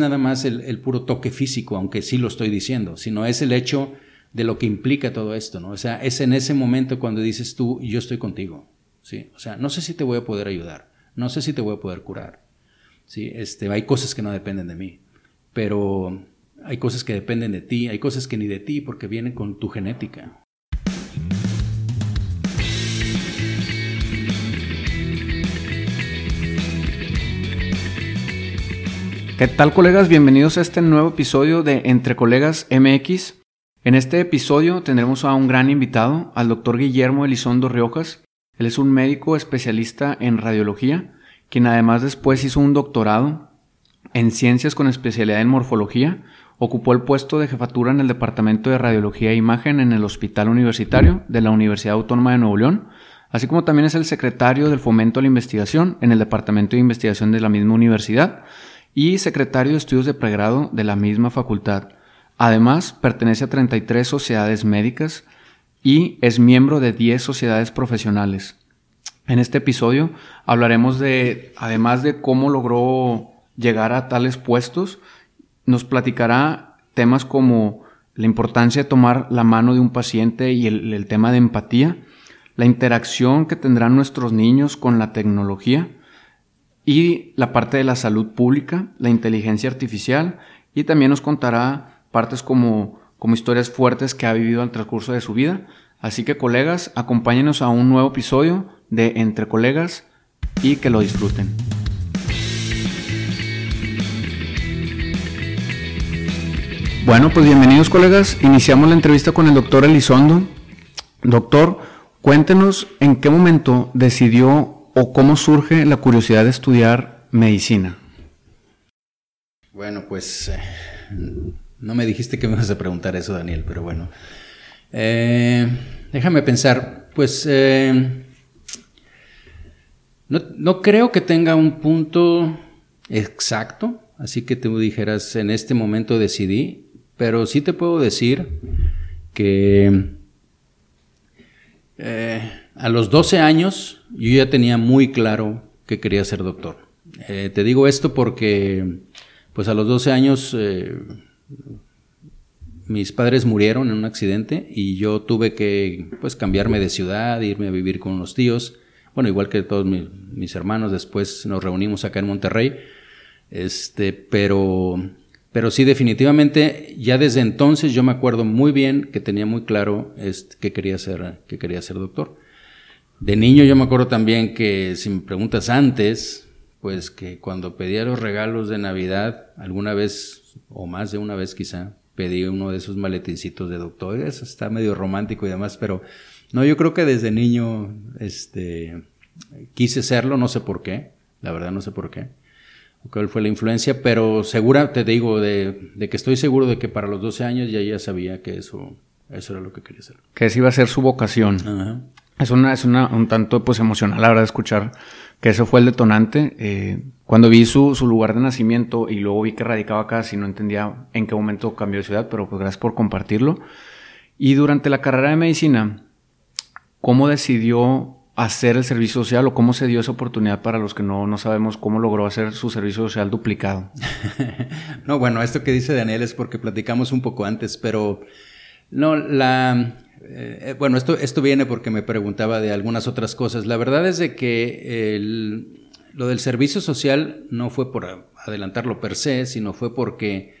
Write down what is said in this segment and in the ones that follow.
nada más el, puro toque físico, aunque sí lo estoy diciendo, sino es el hecho de lo que implica todo esto, ¿no? O sea, es en ese momento cuando dices tú, yo estoy contigo, ¿sí? O sea, no sé si te voy a poder ayudar, no sé si te voy a poder curar, ¿sí? Este, hay cosas que no dependen de mí, pero hay cosas que dependen de ti, hay cosas que ni de ti porque vienen con tu genética. ¿Qué tal colegas? Bienvenidos a este nuevo episodio de Entre Colegas MX. En este episodio tendremos a un gran invitado, al doctor Guillermo Elizondo Riojas. Él es un médico especialista en radiología, quien además después hizo un doctorado en ciencias con especialidad en morfología. Ocupó el puesto de jefatura en el Departamento de Radiología e Imagen en el Hospital Universitario de la Universidad Autónoma de Nuevo León, así como también es el secretario del Fomento a la Investigación en el Departamento de Investigación de la misma universidad y secretario de estudios de pregrado de la misma facultad. Además, pertenece a 33 sociedades médicas y es miembro de 10 sociedades profesionales. En este episodio hablaremos de, además de cómo logró llegar a tales puestos, nos platicará temas como la importancia de tomar la mano de un paciente y el, el tema de empatía, la interacción que tendrán nuestros niños con la tecnología, y la parte de la salud pública, la inteligencia artificial y también nos contará partes como, como historias fuertes que ha vivido al transcurso de su vida. Así que colegas, acompáñenos a un nuevo episodio de Entre Colegas y que lo disfruten. Bueno, pues bienvenidos colegas. Iniciamos la entrevista con el doctor Elizondo. Doctor, cuéntenos en qué momento decidió o cómo surge la curiosidad de estudiar medicina? Bueno, pues eh, no me dijiste que me ibas a preguntar eso, Daniel, pero bueno. Eh, déjame pensar, pues eh, no, no, creo que tenga un punto exacto, así que tú dijeras, en este momento decidí, pero sí te puedo decir que a los 12 años yo ya tenía muy claro que quería ser doctor. Eh, te digo esto porque, pues a los 12 años eh, mis padres murieron en un accidente y yo tuve que, pues, cambiarme de ciudad, irme a vivir con los tíos. Bueno, igual que todos mis, hermanos, después nos reunimos acá en Monterrey. Este, pero, pero sí, definitivamente, ya desde entonces yo me acuerdo muy bien que tenía muy claro este, que quería ser, que quería ser doctor. De niño yo me acuerdo también que, si me preguntas antes, pues que cuando pedía los regalos de Navidad, alguna vez, o más de una vez quizá, pedí uno de esos maletincitos de doctor. Eso está medio romántico y demás, pero no, yo creo que desde niño este, quise serlo, no sé por qué, la verdad no sé por qué. ¿Cuál fue la influencia? Pero segura, te digo, de, de, que estoy seguro de que para los 12 años ya ya sabía que eso, eso era lo que quería hacer. Que esa iba a ser su vocación. Ajá. Es una, es una, un tanto pues emocional, la verdad, escuchar que eso fue el detonante. Eh, cuando vi su, su, lugar de nacimiento y luego vi que radicaba acá, si no entendía en qué momento cambió de ciudad, pero pues gracias por compartirlo. Y durante la carrera de medicina, ¿cómo decidió hacer el servicio social o cómo se dio esa oportunidad para los que no, no sabemos cómo logró hacer su servicio social duplicado? no, bueno, esto que dice Daniel es porque platicamos un poco antes, pero no, la eh, eh, bueno, esto, esto viene porque me preguntaba de algunas otras cosas. La verdad es de que lo del servicio social no fue por adelantarlo per se, sino fue porque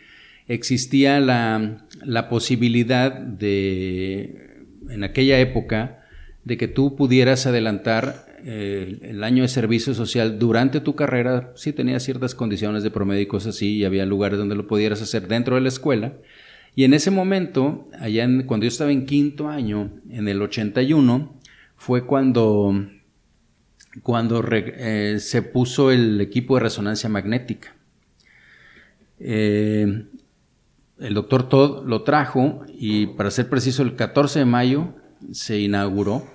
existía la, posibilidad de, en aquella época, de que tú pudieras adelantar eh, el año de servicio social durante tu carrera, si tenías ciertas condiciones de promedio y cosas así, y había lugares donde lo pudieras hacer dentro de la escuela, y en ese momento, allá cuando yo estaba en quinto año, en el 81, fue cuando, cuando eh, se puso el equipo de resonancia magnética. Eh, el doctor Todd lo trajo y para ser preciso el 14 de mayo se inauguró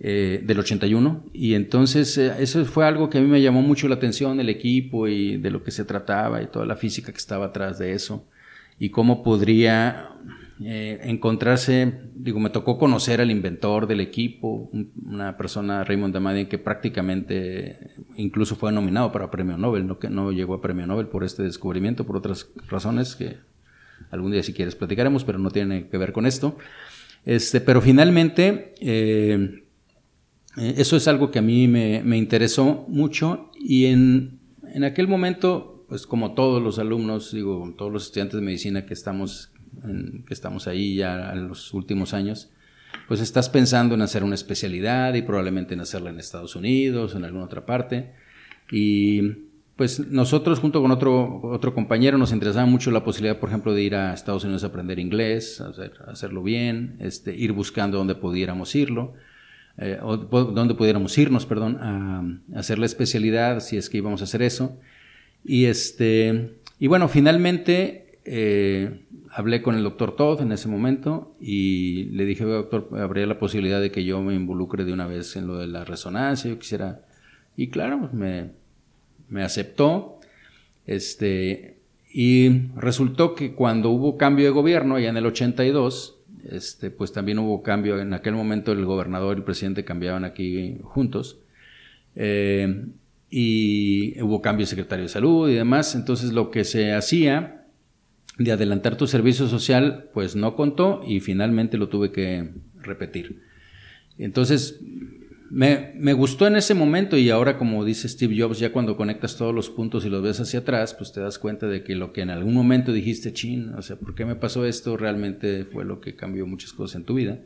eh, del 81 y entonces eso fue algo que a mí me llamó mucho la atención el equipo y de lo que se trataba y toda la física que estaba atrás de eso y cómo podría eh, encontrarse, digo, me tocó conocer al inventor del equipo, una persona, Raymond Damadian, que prácticamente incluso fue nominado para premio Nobel, no que no llegó a premio Nobel por este descubrimiento, por otras razones que algún día si quieres platicaremos, pero no tiene que ver con esto. Este, pero finalmente, eh, eh, eso es algo que a mí me, me interesó mucho y en, en aquel momento, pues como todos los alumnos, digo, todos los estudiantes de medicina que estamos que estamos ahí ya en los últimos años, pues estás pensando en hacer una especialidad y probablemente en hacerla en Estados Unidos en alguna otra parte. Y pues nosotros junto con otro, otro compañero nos interesaba mucho la posibilidad, por ejemplo, de ir a Estados Unidos a aprender inglés, hacerlo bien, este, ir buscando dónde pudiéramos irlo, eh, o dónde pudiéramos irnos, perdón, a, hacer la especialidad, si es que íbamos a hacer eso. Y este, y bueno, finalmente eh, hablé con el doctor Todd en ese momento y le dije, doctor, habría la posibilidad de que yo me involucre de una vez en lo de la resonancia, yo quisiera... Y claro, me, me aceptó. Este, y resultó que cuando hubo cambio de gobierno, ya en el 82, este, pues también hubo cambio, en aquel momento el gobernador y el presidente cambiaban aquí juntos. Eh, y hubo cambio de secretario de salud y demás. Entonces lo que se hacía de adelantar tu servicio social, pues no contó y finalmente lo tuve que repetir. Entonces, me, me, gustó en ese momento y ahora, como dice Steve Jobs, ya cuando conectas todos los puntos y los ves hacia atrás, pues te das cuenta de que lo que en algún momento dijiste, chin, o sea, ¿por qué me pasó esto? Realmente fue lo que cambió muchas cosas en tu vida.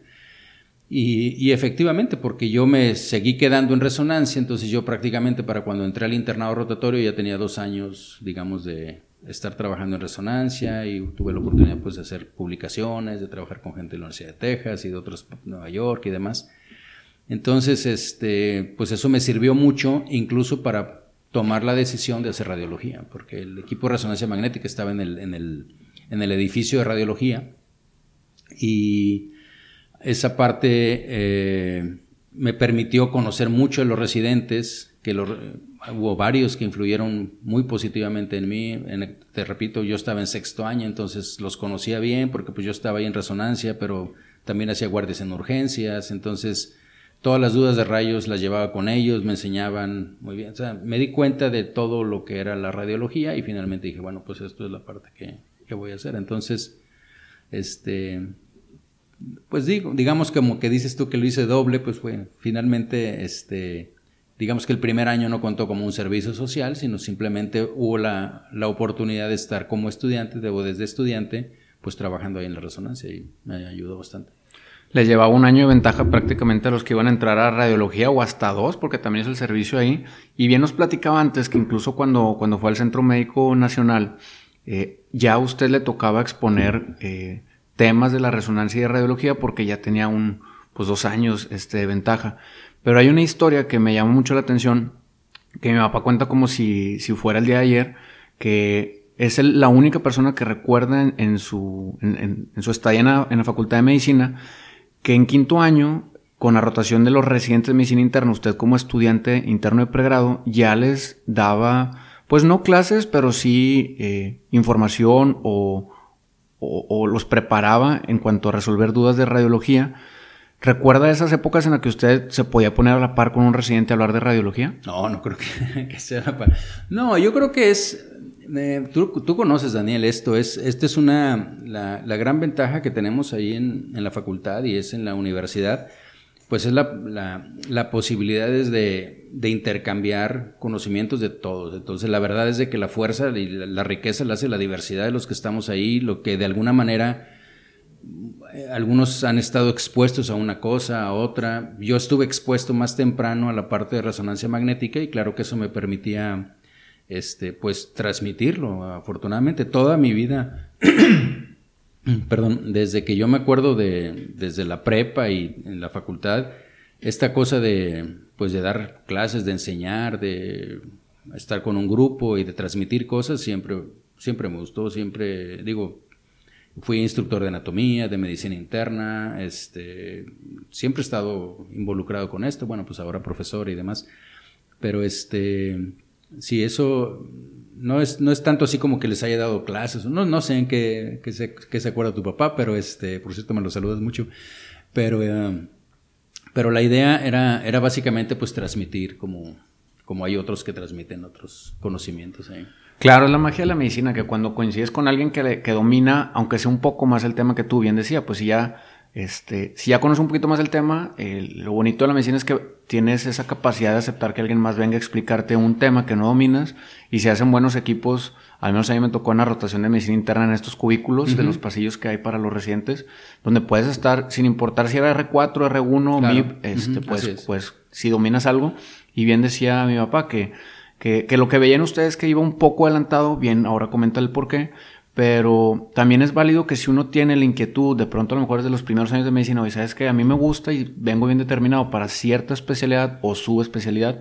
Y, y efectivamente, porque yo me seguí quedando en resonancia, entonces yo prácticamente para cuando entré al internado rotatorio ya tenía dos años, digamos, de, estar trabajando en resonancia y tuve la oportunidad pues de hacer publicaciones, de trabajar con gente de la Universidad de Texas y de otros Nueva York y demás. Entonces, este, pues eso me sirvió mucho incluso para tomar la decisión de hacer radiología, porque el equipo de resonancia magnética estaba en el, en el, en el edificio de radiología y esa parte eh, me permitió conocer mucho de los residentes, que lo, hubo varios que influyeron muy positivamente en mí. te repito, yo estaba en sexto año, entonces los conocía bien porque pues yo estaba ahí en resonancia, pero también hacía guardias en urgencias, entonces todas las dudas de rayos las llevaba con ellos, me enseñaban muy bien. O sea, me di cuenta de todo lo que era la radiología y finalmente dije, bueno, pues esto es la parte que, que voy a hacer. Entonces, este, pues digo, digamos como que dices tú que lo hice doble, pues fue finalmente, este, digamos que el primer año no contó como un servicio social, sino simplemente hubo la, la oportunidad de estar como estudiante, debo desde estudiante, pues trabajando ahí en la resonancia y me ayudó bastante. Le llevaba un año de ventaja prácticamente a los que iban a entrar a radiología o hasta dos, porque también es el servicio ahí. Y bien nos platicaba antes que incluso cuando, cuando fue al Centro Médico Nacional, eh, ya a usted le tocaba exponer eh, temas de la resonancia y de radiología porque ya tenía un, pues dos años este, de ventaja. Pero hay una historia que me llamó mucho la atención, que mi papá cuenta como si, si fuera el día de ayer, que es la única persona que recuerda en, su, en, su estadía en la, en la, Facultad de Medicina que en quinto año, con la rotación de los residentes de medicina interna, usted como estudiante interno de pregrado ya les daba, pues no clases, pero sí eh, información o, o, los preparaba en cuanto a resolver dudas de radiología ¿Recuerda esas épocas en las que usted se podía poner a la par con un residente a hablar de radiología? No, no creo que, sea la par. No, yo creo que es. Eh, tú, conoces, Daniel, esto es, esta es una, la, gran ventaja que tenemos ahí en, la facultad y es en la universidad, pues es la, la, posibilidad de, de, intercambiar conocimientos de todos. Entonces, la verdad es de que la fuerza y la riqueza la hace la diversidad de los que estamos ahí, lo que de alguna manera eh, algunos han estado expuestos a una cosa, a otra. Yo estuve expuesto más temprano a la parte de resonancia magnética y claro que eso me permitía, este, pues, transmitirlo. Afortunadamente, toda mi vida, perdón, desde que yo me acuerdo de, desde la prepa y en la facultad, esta cosa de, pues, de dar clases, de enseñar, de estar con un grupo y de transmitir cosas, siempre, siempre me gustó, siempre, digo, Fui instructor de anatomía, de medicina interna, este, siempre he estado involucrado con esto, bueno, pues ahora profesor y demás, pero este, sí, eso no es, no es tanto así como que les haya dado clases, no, no sé en qué, se, se acuerda tu papá, pero este, por cierto me lo saludas mucho, pero, eh, pero la idea era, era básicamente pues transmitir como, como hay otros que transmiten otros conocimientos. Claro, es la magia de la medicina, que cuando coincides con alguien que, que domina, aunque sea un poco más el tema que tú bien decía, pues ya este, si ya conoces un poquito más el tema, lo bonito de la medicina es que tienes esa capacidad de aceptar que alguien más venga a explicarte un tema que no dominas y se hacen buenos equipos. Al menos a mí me tocó una rotación de medicina interna en estos cubículos de los pasillos que hay para los residentes, donde puedes estar sin importar si era R4, R1, MIP, este, pues, pues si dominas algo. Y bien decía mi papá que, que, que lo que veían ustedes que iba un poco adelantado, bien, ahora comenta el por qué pero también es válido que si uno tiene la inquietud, de pronto a lo mejor desde los primeros años de medicina, y sabes que a mí me gusta y vengo bien determinado para cierta especialidad o su especialidad,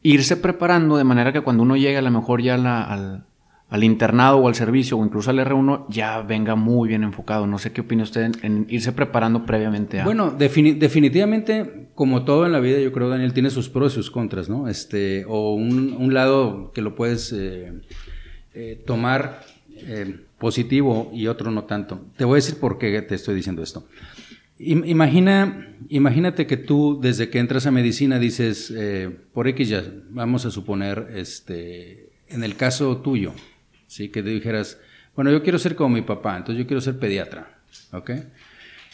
irse preparando de manera que cuando uno llegue a lo mejor ya al, al, internado o al servicio o incluso al R1 ya venga muy bien enfocado. No sé qué opina usted en, irse preparando previamente a... Bueno, definitivamente, como todo en la vida, yo creo, Daniel, tiene sus pros y sus contras, ¿no? Este, o un, un lado que lo puedes eh, eh, tomar eh, positivo y otro no tanto. Te voy a decir por qué te estoy diciendo esto. Imagina, imagínate que tú desde que entras a medicina dices, eh, por X ya, vamos a suponer, este, en el caso tuyo, ¿sí? que te dijeras, bueno, yo quiero ser como mi papá, entonces yo quiero ser pediatra, ¿ok?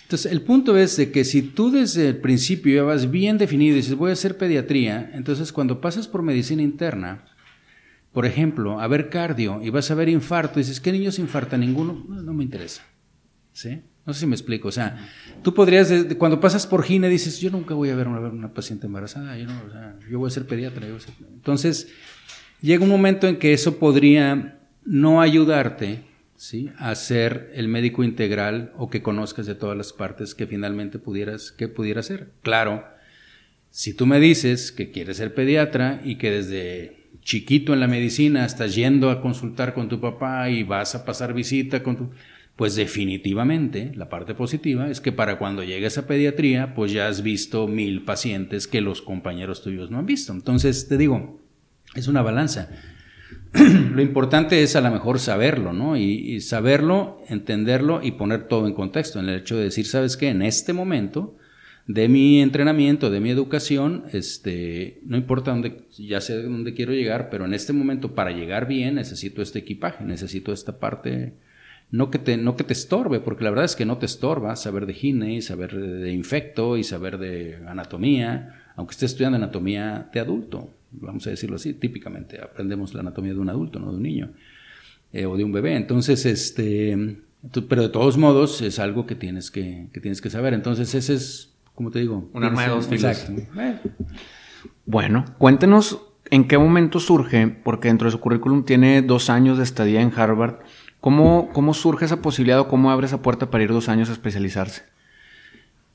Entonces, el punto es de que si tú desde el principio ya vas bien definido y dices, voy a hacer pediatría, entonces cuando pasas por medicina interna, por ejemplo, a ver cardio y vas a ver infarto, y dices, ¿qué niños infarta? Ninguno, no, me interesa. ¿Sí? No sé si me explico. O sea, tú podrías, cuando pasas por gine, dices, yo nunca voy a ver una, paciente embarazada, yo, yo voy a ser pediatra. Entonces, llega un momento en que eso podría no ayudarte ¿sí? a ser el médico integral o que conozcas de todas las partes que finalmente pudieras, que pudiera ser. Claro, si tú me dices que quieres ser pediatra y que desde chiquito en la medicina, estás yendo a consultar con tu papá y vas a pasar visita con tu... Pues definitivamente la parte positiva es que para cuando llegues a pediatría, pues ya has visto mil pacientes que los compañeros tuyos no han visto. Entonces, te digo, es una balanza. lo importante es a lo mejor saberlo, ¿no? Y, y, saberlo, entenderlo y poner todo en contexto, en el hecho de decir, ¿sabes qué? En este momento de mi entrenamiento, de mi educación, este, no importa dónde, ya sé dónde quiero llegar, pero en este momento para llegar bien necesito este equipaje, necesito esta parte, no que te, no que te estorbe, porque la verdad es que no te estorba saber de gine, saber de infecto y saber de anatomía, aunque esté estudiando anatomía de adulto, vamos a decirlo así, típicamente aprendemos la anatomía de un adulto, no de un niño, eh, o de un bebé, entonces, este, pero de todos modos es algo que tienes que, que tienes que saber, entonces ese es como te digo. Un arma de dos filos. Bueno, cuéntenos en qué momento surge, porque dentro de su currículum tiene dos años de estadía en Harvard. ¿Cómo, cómo surge esa posibilidad o cómo abre esa puerta para ir dos años a especializarse?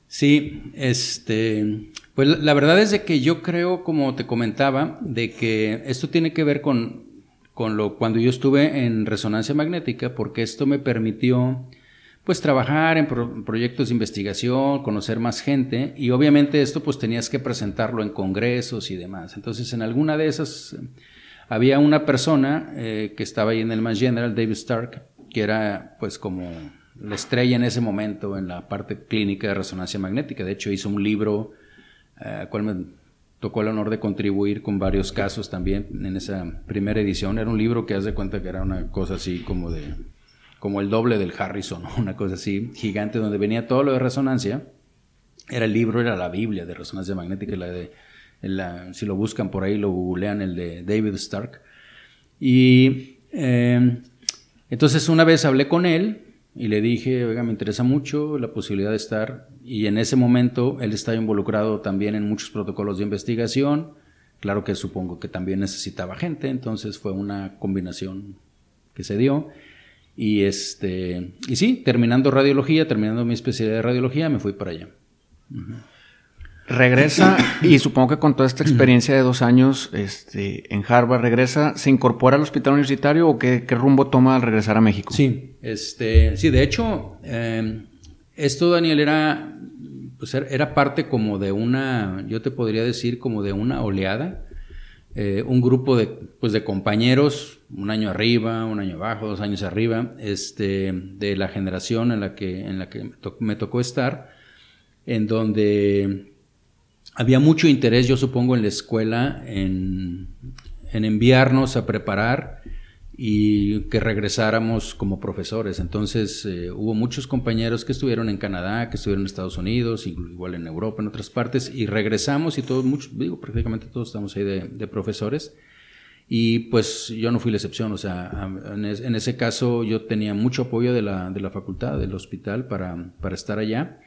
Sí, este, pues la verdad es de que yo creo, como te comentaba, de que esto tiene que ver con, con lo cuando yo estuve en resonancia magnética, porque esto me permitió pues trabajar en proyectos de investigación, conocer más gente y obviamente esto pues tenías que presentarlo en congresos y demás. Entonces en alguna de esas había una persona eh, que estaba ahí en el Mass General, David Stark, que era pues como la estrella en ese momento en la parte clínica de resonancia magnética. De hecho hizo un libro eh, al cual me tocó el honor de contribuir con varios casos también en esa primera edición. Era un libro que haz de cuenta que era una cosa así como de como el doble del Harrison, una cosa así, gigante, donde venía todo lo de resonancia. Era el libro, era la Biblia de resonancia magnética, la de, si lo buscan por ahí, lo googlean, el de David Stark. Y eh, entonces una vez hablé con él y le dije, oiga, me interesa mucho la posibilidad de estar, y en ese momento él estaba involucrado también en muchos protocolos de investigación, claro que supongo que también necesitaba gente, entonces fue una combinación que se dio. Y este, y sí, terminando radiología, terminando mi especialidad de radiología, me fui para allá. Regresa, y supongo que con toda esta experiencia de dos años este, en Harvard, regresa, ¿se incorpora al hospital universitario o qué, rumbo toma al regresar a México? Sí, este, sí, de hecho, em, esto, Daniel, era, pues era parte como de una, yo te podría decir, como de una oleada eh, un grupo de, pues de compañeros, un año arriba, un año abajo, dos años arriba, este, de la generación en la que, en la que me tocó estar, en donde había mucho interés, yo supongo, en la escuela en, en enviarnos a preparar y que regresáramos como profesores. Entonces eh, hubo muchos compañeros que estuvieron en Canadá, que estuvieron en Estados Unidos, igual en Europa, en otras partes, y regresamos y todos, muchos, digo, prácticamente todos estamos ahí de, profesores. Y pues yo no fui la excepción, o sea, en, ese caso yo tenía mucho apoyo de la, de la facultad, del hospital para, para estar allá.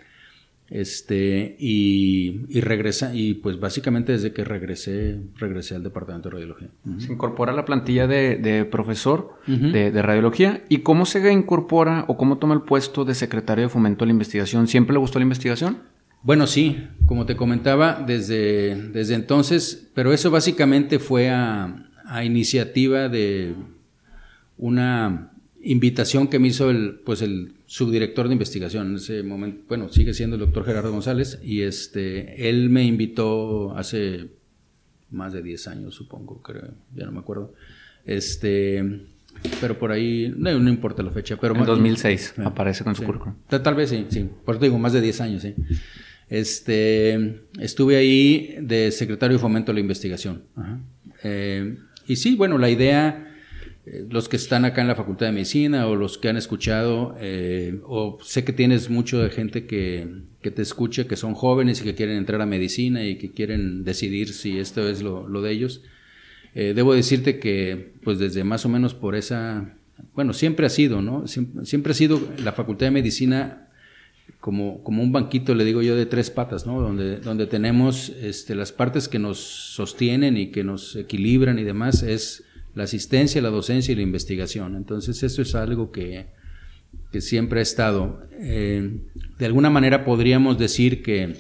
Este, y, y, regresa, y pues básicamente desde que regresé, regresé al departamento de radiología. Se incorpora a la plantilla de, profesor de, radiología. ¿Y cómo se incorpora o cómo toma el puesto de secretario de fomento a la investigación? ¿Siempre le gustó la investigación? Bueno, sí, como te comentaba, desde, desde entonces, pero eso básicamente fue a, a iniciativa de una invitación que me hizo el, pues el subdirector de investigación en ese momento, bueno, sigue siendo el doctor Gerardo González, y este, él me invitó hace más de 10 años, supongo, creo, ya no me acuerdo. Este, pero por ahí, no, importa la fecha, pero... En 2006 aparece con su currículum. Tal, vez sí, sí, por eso digo, más de 10 años, sí. Este, estuve ahí de secretario de fomento de la investigación. Eh, y sí, bueno, la idea eh, los que están acá en la Facultad de Medicina o los que han escuchado, eh, o sé que tienes mucho de gente que, que, te escucha, que son jóvenes y que quieren entrar a medicina y que quieren decidir si esto es lo, de ellos. Eh, debo decirte que, pues desde más o menos por esa, bueno, siempre ha sido, ¿no? Siempre, ha sido la Facultad de Medicina como, como un banquito, le digo yo, de tres patas, ¿no? Donde, donde tenemos este, las partes que nos sostienen y que nos equilibran y demás, es la asistencia, la docencia y la investigación. Entonces, eso es algo que, siempre ha estado. Eh, de alguna manera podríamos decir que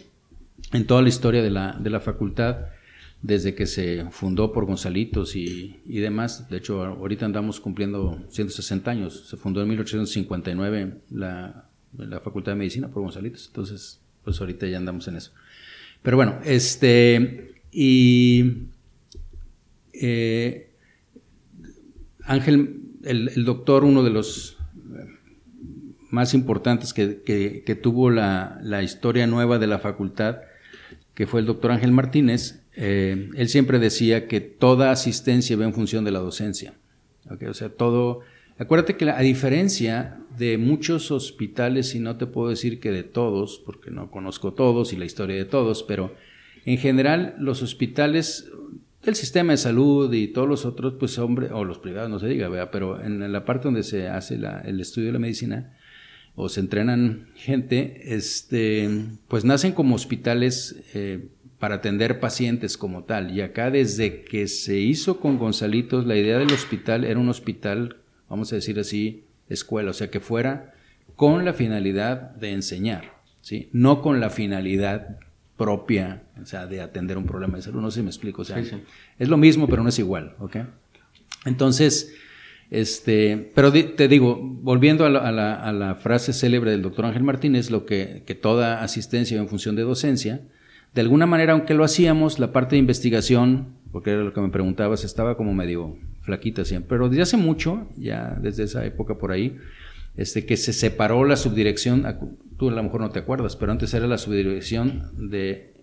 en toda la historia de la, de la facultad, desde que se fundó por Gonzalitos y, demás, de hecho ahorita andamos cumpliendo 160 años, se fundó en 1859 la, la Facultad de Medicina por Gonzalitos, entonces pues ahorita ya andamos en eso. Pero bueno, este, y eh, Ángel, el, doctor, uno de los más importantes que, tuvo la, historia nueva de la facultad, que fue el doctor Ángel Martínez, eh, él siempre decía que toda asistencia va en función de la docencia. O sea, todo... Acuérdate que a diferencia de muchos hospitales, y no te puedo decir que de todos, porque no conozco todos y la historia de todos, pero en general los hospitales el sistema de salud y todos los otros, pues hombre, o los privados, no se diga, ¿verdad? pero en la parte donde se hace el estudio de la medicina o se entrenan gente, este, pues nacen como hospitales eh, para atender pacientes como tal. Y acá desde que se hizo con Gonzalitos, la idea del hospital era un hospital, vamos a decir así, escuela, o sea, que fuera con la finalidad de enseñar, ¿sí? No con la finalidad propia, o sea, de atender un problema de salud. No sé si me explico. O sea, es lo mismo, pero no es igual, ¿ok? Entonces, este, pero te digo, volviendo a la, frase célebre del doctor Ángel Martínez, lo que, que toda asistencia en función de docencia, de alguna manera, aunque lo hacíamos, la parte de investigación, porque era lo que me preguntabas, estaba como medio flaquita siempre, pero desde hace mucho, ya desde esa época por ahí, este, que se separó la subdirección, tú a lo mejor no te acuerdas, pero antes era la subdirección de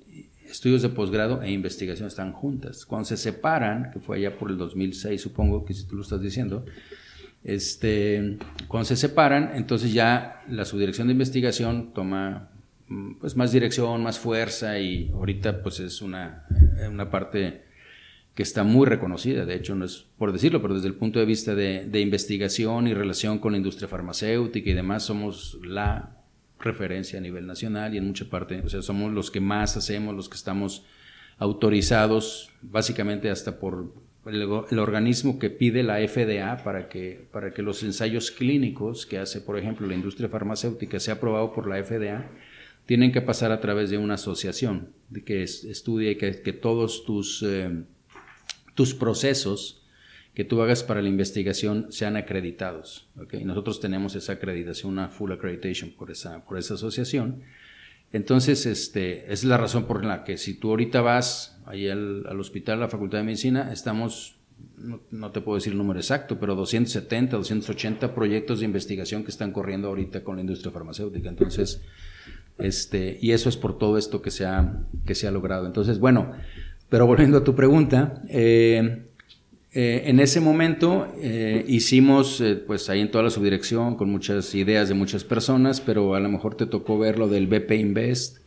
estudios de posgrado e investigación están juntas. Cuando se separan, que fue allá por el 2006, supongo que si tú lo estás diciendo, este, cuando se separan, entonces ya la subdirección de investigación toma mm, pues más dirección, más fuerza y ahorita pues es una, una parte que está muy reconocida, de hecho no es por decirlo, pero desde el punto de vista de, investigación y relación con la industria farmacéutica y demás somos la referencia a nivel nacional y en mucha parte, o sea, somos los que más hacemos, los que estamos autorizados básicamente hasta por el, organismo que pide la FDA para que, para que los ensayos clínicos que hace, por ejemplo, la industria farmacéutica sea aprobado por la FDA, tienen que pasar a través de una asociación que estudie que, que todos tus, eh, tus procesos que tú hagas para la investigación sean acreditados. ¿okay? Nosotros tenemos esa acreditación, una full accreditation por esa, por esa asociación. Entonces, este, es la razón por la que si tú ahorita vas ahí al, hospital, a la Facultad de Medicina, estamos, no, te puedo decir el número exacto, pero 270, 280 proyectos de investigación que están corriendo ahorita con la industria farmacéutica. Entonces, este, y eso es por todo esto que se ha, que se ha logrado. Entonces, bueno, pero volviendo a tu pregunta, eh, eh, en ese momento eh, hicimos, pues ahí en toda la subdirección, con muchas ideas de muchas personas, pero a lo mejor te tocó ver lo del BP Invest,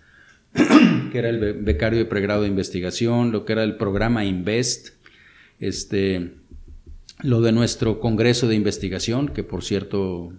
que era el becario de pregrado de investigación, lo que era el programa Invest, este, lo de nuestro congreso de investigación, que por cierto,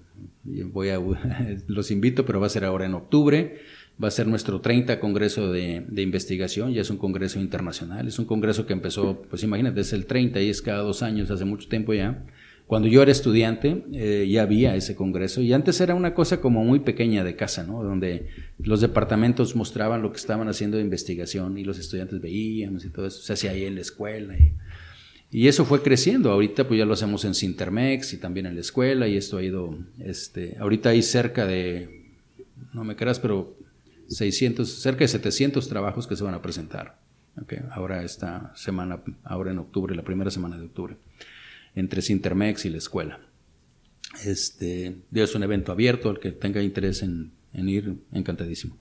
voy a, los invito, pero va a ser ahora en octubre va a ser nuestro 30 Congreso de, Investigación, ya es un Congreso internacional, es un Congreso que empezó, pues imagínate, es el 30 y es cada dos años, hace mucho tiempo ya. Cuando yo era estudiante eh, ya había ese Congreso y antes era una cosa como muy pequeña de casa, ¿no? Donde los departamentos mostraban lo que estaban haciendo de investigación y los estudiantes veíamos y todo eso, se hacía ahí en la escuela y, y eso fue creciendo. Ahorita pues ya lo hacemos en Sintermex y también en la escuela y esto ha ido, este, ahorita hay cerca de, no me creas, pero 600, cerca de 700 trabajos que se van a presentar. Ahora esta semana, ahora en octubre, la primera semana de octubre, entre Sintermex y la escuela. Este, es un evento abierto, el que tenga interés en, ir, encantadísimo.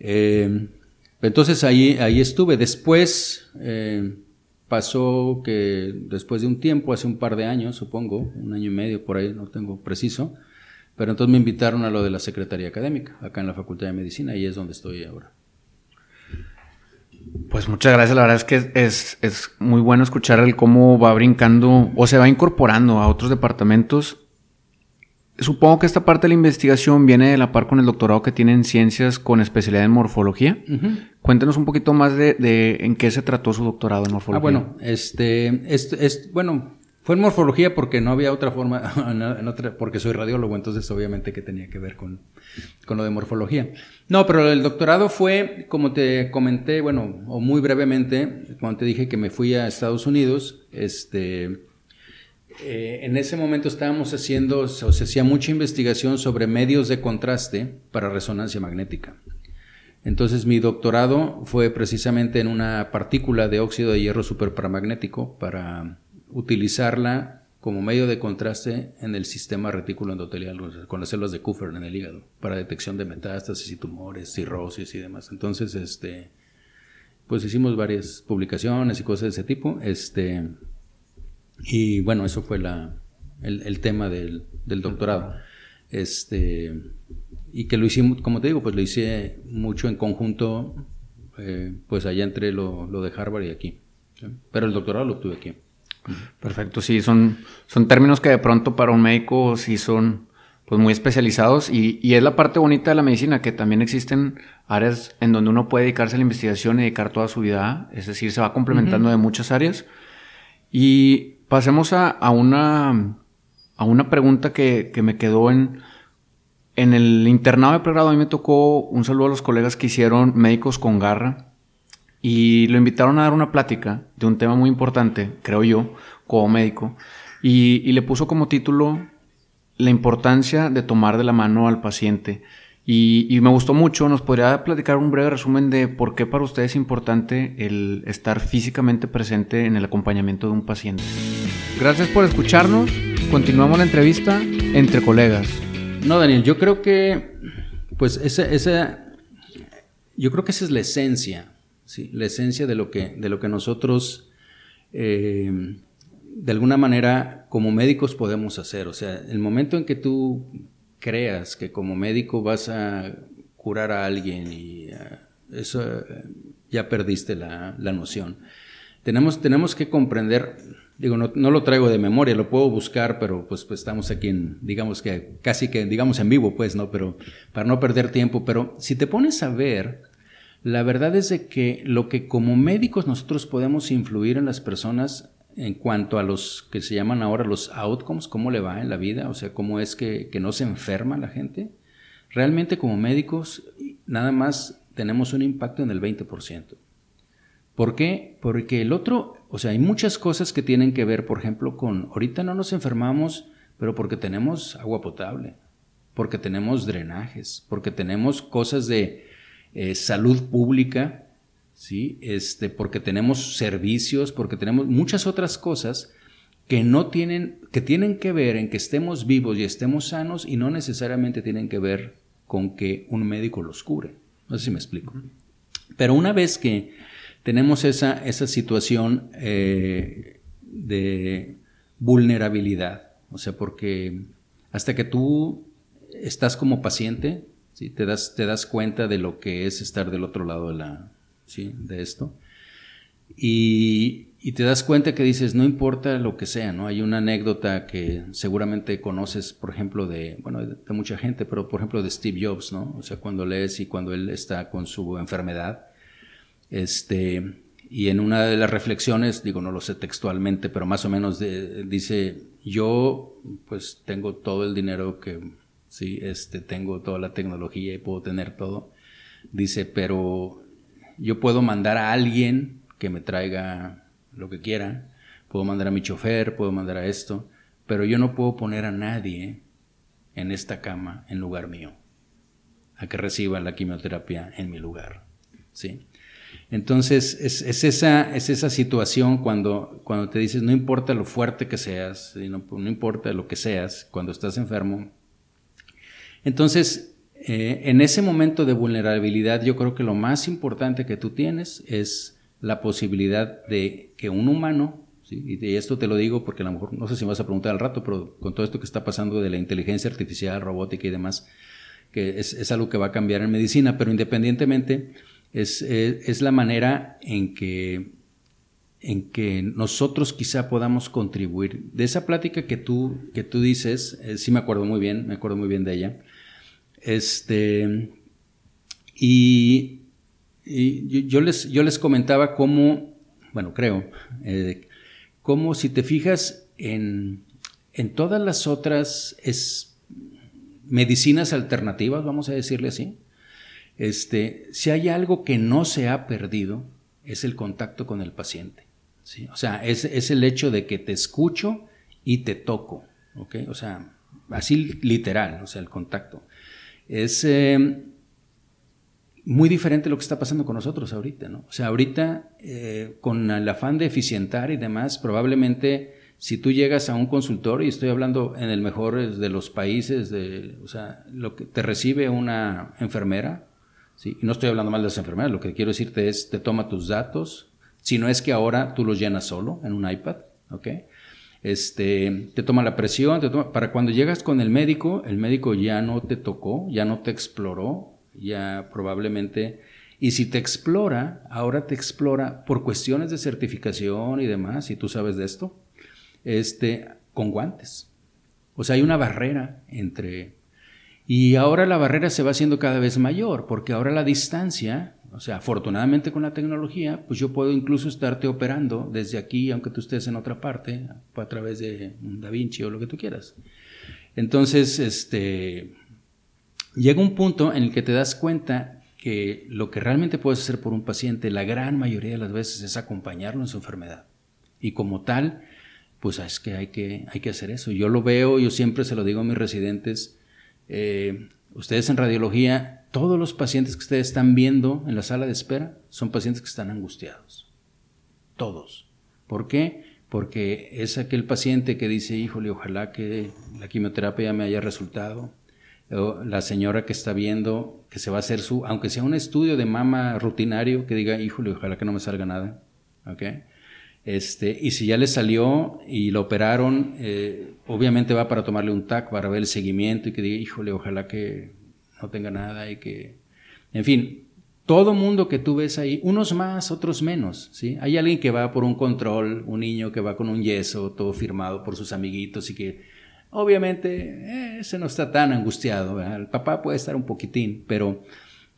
Eh, entonces ahí, ahí estuve. Después eh, pasó que después de un tiempo, hace un par de años, supongo, un año y medio por ahí, no tengo preciso, pero entonces me invitaron a lo de la Secretaría Académica, acá en la Facultad de Medicina, y es donde estoy ahora. Pues muchas gracias, la verdad es que es, es muy bueno escuchar el cómo va brincando o se va incorporando a otros departamentos. Supongo que esta parte de la investigación viene de la par con el doctorado que tiene en ciencias con especialidad en morfología. Cuéntenos un poquito más de, de, en qué se trató su doctorado en morfología. Ah, bueno, este, este, es, bueno, fue en morfología porque no había otra forma, en otra, porque soy radiólogo, entonces obviamente que tenía que ver con, con, lo de morfología. No, pero el doctorado fue, como te comenté, bueno, o muy brevemente, cuando te dije que me fui a Estados Unidos, este, eh, en ese momento estábamos haciendo, o se hacía mucha investigación sobre medios de contraste para resonancia magnética. Entonces mi doctorado fue precisamente en una partícula de óxido de hierro superparamagnético para utilizarla como medio de contraste en el sistema retículo endotelial, con las células de Kupffer en el hígado, para detección de metástasis y tumores, cirrosis y demás. Entonces, este, pues hicimos varias publicaciones y cosas de ese tipo. Este, y bueno, eso fue la, el, tema del, doctorado. Este, y que lo hicimos, como te digo, pues lo hice mucho en conjunto, eh, pues allá entre lo, de Harvard y aquí. Pero el doctorado lo obtuve aquí. Perfecto, sí, son, son términos que de pronto para un médico sí son pues muy especializados y, y, es la parte bonita de la medicina, que también existen áreas en donde uno puede dedicarse a la investigación y dedicar toda su vida, es decir, se va complementando de muchas áreas. Y pasemos a, a, una, a una pregunta que, que, me quedó en, en el internado de pregrado, a mí me tocó un saludo a los colegas que hicieron médicos con garra y lo invitaron a dar una plática de un tema muy importante, creo yo, como médico, y, le puso como título la importancia de tomar de la mano al paciente. Y, me gustó mucho, nos podría platicar un breve resumen de por qué para usted es importante el estar físicamente presente en el acompañamiento de un paciente. Gracias por escucharnos, continuamos la entrevista entre colegas. No, Daniel, yo creo que, pues esa, esa, yo creo que esa es la esencia ¿sí? la esencia de lo que, de lo que nosotros, eh, de alguna manera, como médicos podemos hacer. O sea, el momento en que tú creas que como médico vas a curar a alguien y eh, eso ya perdiste la, noción. Tenemos, tenemos que comprender, digo, no, no, lo traigo de memoria, lo puedo buscar, pero pues, pues estamos aquí en, digamos que casi que, digamos en vivo, pues, ¿no? Pero para no perder tiempo, pero si te pones a ver la verdad es de que lo que como médicos nosotros podemos influir en las personas en cuanto a los que se llaman ahora los outcomes, cómo le va en la vida, o sea, cómo es que, no se enferma la gente, realmente como médicos nada más tenemos un impacto en el 20%. ¿Por qué? Porque el otro, o sea, hay muchas cosas que tienen que ver, por ejemplo, con, ahorita no nos enfermamos, pero porque tenemos agua potable, porque tenemos drenajes, porque tenemos cosas de eh, salud pública, ¿sí? Este, porque tenemos servicios, porque tenemos muchas otras cosas que no tienen, que tienen que ver en que estemos vivos y estemos sanos y no necesariamente tienen que ver con que un médico los cure. No sé si me explico. Pero una vez que tenemos esa, esa situación eh, de vulnerabilidad, o sea, porque hasta que tú estás como paciente, te, das, te das cuenta de lo que es estar del otro lado de, la, ¿sí? de esto. Y, te das cuenta que dices, no importa lo que sea, ¿no? Hay una anécdota que seguramente conoces, por ejemplo, de, bueno, de, de, mucha gente, pero por ejemplo de Steve Jobs, ¿no? O sea, cuando lees y cuando él está con su enfermedad, este, y en una de las reflexiones, digo, no lo sé textualmente, pero más o menos dice, yo pues tengo todo el dinero que, sí, este, tengo toda la tecnología y puedo tener todo. Dice, pero yo puedo mandar a alguien que me traiga lo que quiera, puedo mandar a mi chofer, puedo mandar a esto, pero yo no puedo poner a nadie en esta cama en lugar mío, a que reciba la quimioterapia en mi lugar, ¿sí? Entonces, es, esa, es esa situación cuando, cuando te dices, no importa lo fuerte que seas, no, no importa lo que seas, cuando estás enfermo. Entonces, eh, en ese momento de vulnerabilidad, yo creo que lo más importante que tú tienes es la posibilidad de que un humano, y de esto te lo digo porque a lo mejor no sé si me vas a preguntar al rato, pero con todo esto que está pasando de la inteligencia artificial, robótica y demás, que es, es algo que va a cambiar en medicina, pero independientemente, es, es, la manera en que, en que nosotros quizá podamos contribuir. De esa plática que tú, que tú dices, eh, sí me acuerdo muy bien, me acuerdo muy bien de ella. Este, y, y yo, les, yo les comentaba cómo, bueno, creo, eh, cómo si te fijas en, en todas las otras es, medicinas alternativas, vamos a decirle así, este, si hay algo que no se ha perdido, es el contacto con el paciente. ¿sí? O sea, es, es, el hecho de que te escucho y te toco. ¿okay? O sea, así literal, o sea, el contacto. Es eh, muy diferente lo que está pasando con nosotros ahorita. ¿no? O sea, ahorita, eh, con el afán de eficientar y demás, probablemente si tú llegas a un consultorio, y estoy hablando en el mejor de los países, de, o sea, lo que te recibe una enfermera, y no estoy hablando mal de las enfermeras, lo que quiero decirte es, te toma tus datos, si no es que ahora tú los llenas solo en un iPad, ¿ok? Este, te toma la presión, para cuando llegas con el médico, el médico ya no te tocó, ya no te exploró, ya probablemente, y si te explora, ahora te explora por cuestiones de certificación y demás, y tú sabes de esto, este, con guantes. O sea, hay una barrera entre y ahora la barrera se va haciendo cada vez mayor, porque ahora la distancia, o sea, afortunadamente con la tecnología, pues yo puedo incluso estarte operando desde aquí, aunque tú estés en otra parte, a través de un Da Vinci o lo que tú quieras. Entonces, este, llega un punto en el que te das cuenta que lo que realmente puedes hacer por un paciente, la gran mayoría de las veces, es acompañarlo en su enfermedad. Y como tal, pues es que hay que, hay que hacer eso. Yo lo veo, yo siempre se lo digo a mis residentes, eh, ustedes en radiología, todos los pacientes que ustedes están viendo en la sala de espera son pacientes que están angustiados. Todos. ¿Por qué? Porque es aquel paciente que dice, híjole, ojalá que la quimioterapia me haya resultado. O la señora que está viendo que se va a hacer su, aunque sea un estudio de mama rutinario, que diga, híjole, ojalá que no me salga nada. ¿Okay? Este, y si ya le salió y lo operaron, eh, obviamente va para tomarle un TAC, para ver el seguimiento y que diga, híjole, ojalá que no tenga nada y que... En fin, todo mundo que tú ves ahí, unos más, otros menos, ¿sí? Hay alguien que va por un control, un niño que va con un yeso, todo firmado por sus amiguitos y que obviamente eh, ese no está tan angustiado, el papá puede estar un poquitín, pero,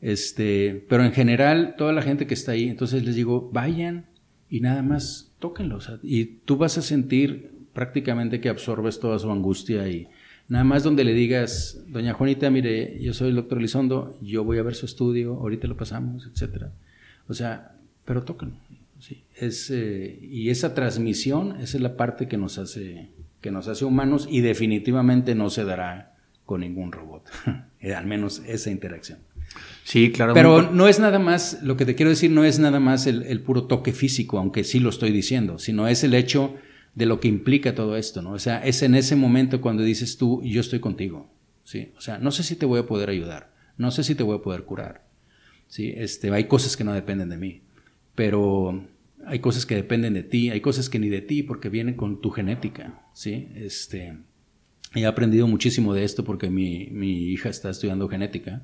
este, pero en general toda la gente que está ahí, entonces les digo, vayan y nada más tóquenlo. y tú vas a sentir prácticamente que absorbes toda su angustia y nada más donde le digas, doña Juanita, mire, yo soy el doctor Elizondo, yo voy a ver su estudio, ahorita lo pasamos, etcétera. O sea, pero tóquenlo. Sí, es, eh, y esa transmisión, esa es la parte que nos hace que nos hace humanos y definitivamente no se dará con ningún robot. Eh, al menos esa interacción. Sí, claro. Pero no es nada más, lo que te quiero decir no es nada más el, puro toque físico, aunque sí lo estoy diciendo, sino es el hecho de lo que implica todo esto, ¿no? O sea, es en ese momento cuando dices tú, yo estoy contigo, ¿sí? O sea, no sé si te voy a poder ayudar, no sé si te voy a poder curar, ¿sí? Este, hay cosas que no dependen de mí, pero hay cosas que dependen de ti, hay cosas que ni de ti porque vienen con tu genética, ¿sí? Este, he aprendido muchísimo de esto porque mi, mi hija está estudiando genética,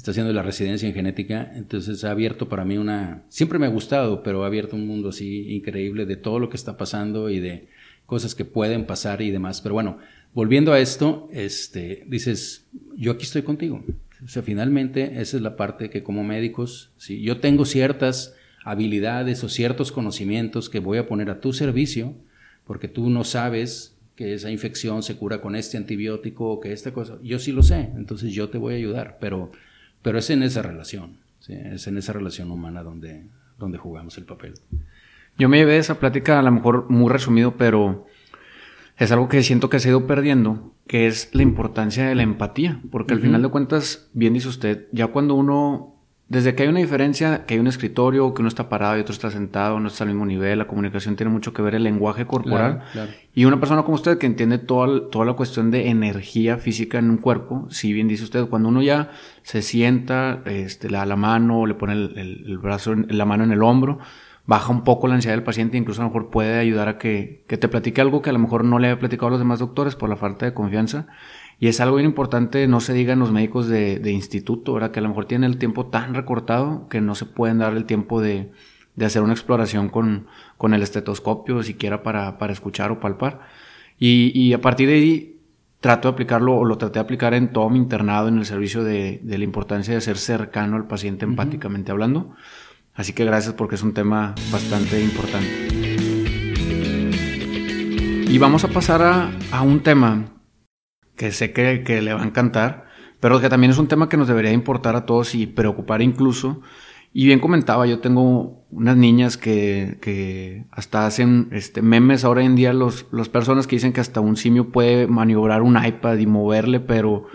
está haciendo la residencia en genética, entonces ha abierto para mí una, siempre me ha gustado, pero ha abierto un mundo así increíble de todo lo que está pasando y de cosas que pueden pasar y demás. Pero bueno, volviendo a esto, este, dices, yo aquí estoy contigo. O sea, finalmente esa es la parte que como médicos, si yo tengo ciertas habilidades o ciertos conocimientos que voy a poner a tu servicio, porque tú no sabes que esa infección se cura con este antibiótico o que esta cosa. Yo sí lo sé, entonces yo te voy a ayudar, pero, pero es en esa relación, es en esa relación humana donde, donde jugamos el papel. Yo me llevé esa plática a lo mejor muy resumido, pero es algo que siento que se ha ido perdiendo, que es la importancia de la empatía, porque al final de cuentas, bien dice usted, ya cuando uno desde que hay una diferencia, que hay un escritorio, que uno está parado y otro está sentado, no está al mismo nivel, la comunicación tiene mucho que ver el lenguaje corporal. Y una persona como usted que entiende toda, toda la cuestión de energía física en un cuerpo, si bien dice usted, cuando uno ya se sienta, este, le da la mano, le pone el, brazo, la mano en el hombro, baja un poco la ansiedad del paciente e incluso a lo mejor puede ayudar a que, que te platique algo que a lo mejor no le haya platicado a los demás doctores por la falta de confianza y es algo bien importante, no se digan los médicos de, instituto, ¿verdad? Que a lo mejor tienen el tiempo tan recortado que no se pueden dar el tiempo de, hacer una exploración con, con, el estetoscopio, siquiera para, para escuchar o palpar. Y, a partir de ahí trato de aplicarlo o lo traté de aplicar en todo mi internado en el servicio de, la importancia de ser cercano al paciente empáticamente hablando. Así que gracias porque es un tema bastante importante. Y vamos a pasar a, a un tema que sé que, le va a encantar, pero que también es un tema que nos debería importar a todos y preocupar incluso. Y bien comentaba, yo tengo unas niñas que, que hasta hacen este, memes ahora en día, los, las personas que dicen que hasta un simio puede maniobrar un iPad y moverle, pero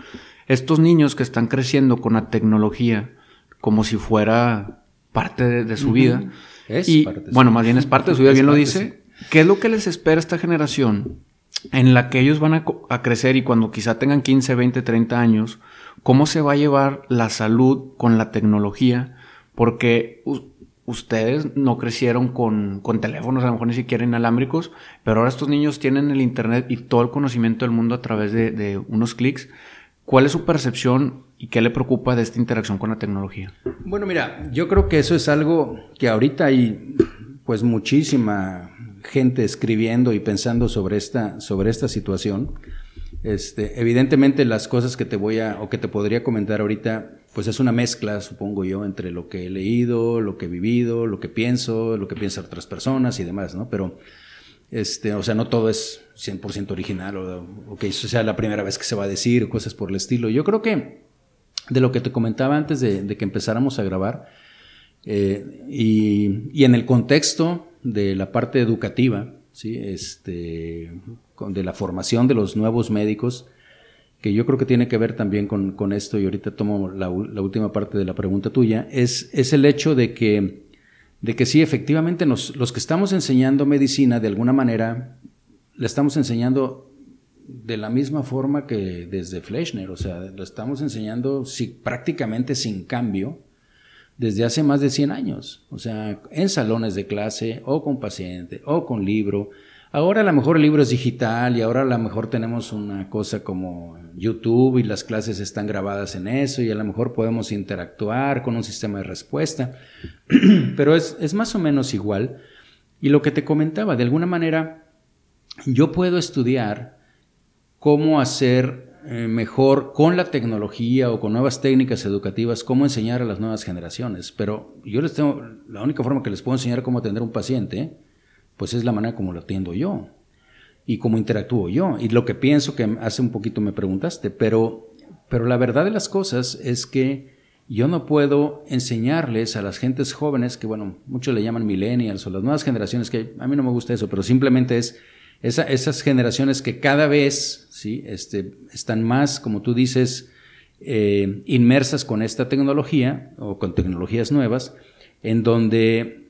estos niños que están creciendo con la tecnología como si fuera parte de, su vida, es y bueno, más bien es parte de su vida, bien lo dice, ¿qué es lo que les espera a esta generación? En la que ellos van a, crecer y cuando quizá tengan 15, 20, 30 años, cómo se va a llevar la salud con la tecnología, porque ustedes no crecieron con, teléfonos, a lo mejor ni siquiera inalámbricos, pero ahora estos niños tienen el Internet y todo el conocimiento del mundo a través de, de unos clics. ¿Cuál es su percepción y qué le preocupa de esta interacción con la tecnología? Bueno, mira, yo creo que eso es algo que ahorita hay pues muchísima gente escribiendo y pensando sobre esta, sobre esta situación. Este, evidentemente las cosas que te voy a, o que te podría comentar ahorita, pues es una mezcla, supongo yo, entre lo que he leído, lo que he vivido, lo que pienso, lo que piensan otras personas y demás, ¿no? Pero, este, o sea, no todo es 100% original o, que eso sea la primera vez que se va a decir o cosas por el estilo. Yo creo que de lo que te comentaba antes de, que empezáramos a grabar, eh, y, y en el contexto de la parte educativa, ¿sí? este, de la formación de los nuevos médicos, que yo creo que tiene que ver también con, esto, y ahorita tomo la, última parte de la pregunta tuya, es, es el hecho de que, de que sí, efectivamente, los que estamos enseñando medicina, de alguna manera, la estamos enseñando de la misma forma que desde Fleischner, o sea, lo estamos enseñando si, prácticamente sin cambio, desde hace más de 100 años, o sea, en salones de clase o con paciente o con libro. Ahora a lo mejor el libro es digital y ahora a lo mejor tenemos una cosa como YouTube y las clases están grabadas en eso y a lo mejor podemos interactuar con un sistema de respuesta, pero es, es más o menos igual. Y lo que te comentaba, de alguna manera, yo puedo estudiar cómo hacer eh, mejor con la tecnología o con nuevas técnicas educativas cómo enseñar a las nuevas generaciones. Pero yo les tengo, la única forma que les puedo enseñar cómo atender un paciente, pues es la manera como lo atiendo yo y cómo interactúo yo. Y lo que pienso que hace un poquito me preguntaste, pero, pero la verdad de las cosas es que yo no puedo enseñarles a las gentes jóvenes, que bueno, muchos le llaman millennials o las nuevas generaciones, que a mí no me gusta eso, pero simplemente es esas generaciones que cada vez ¿sí? Este, están más, como tú dices, eh, inmersas con esta tecnología o con tecnologías nuevas, en donde,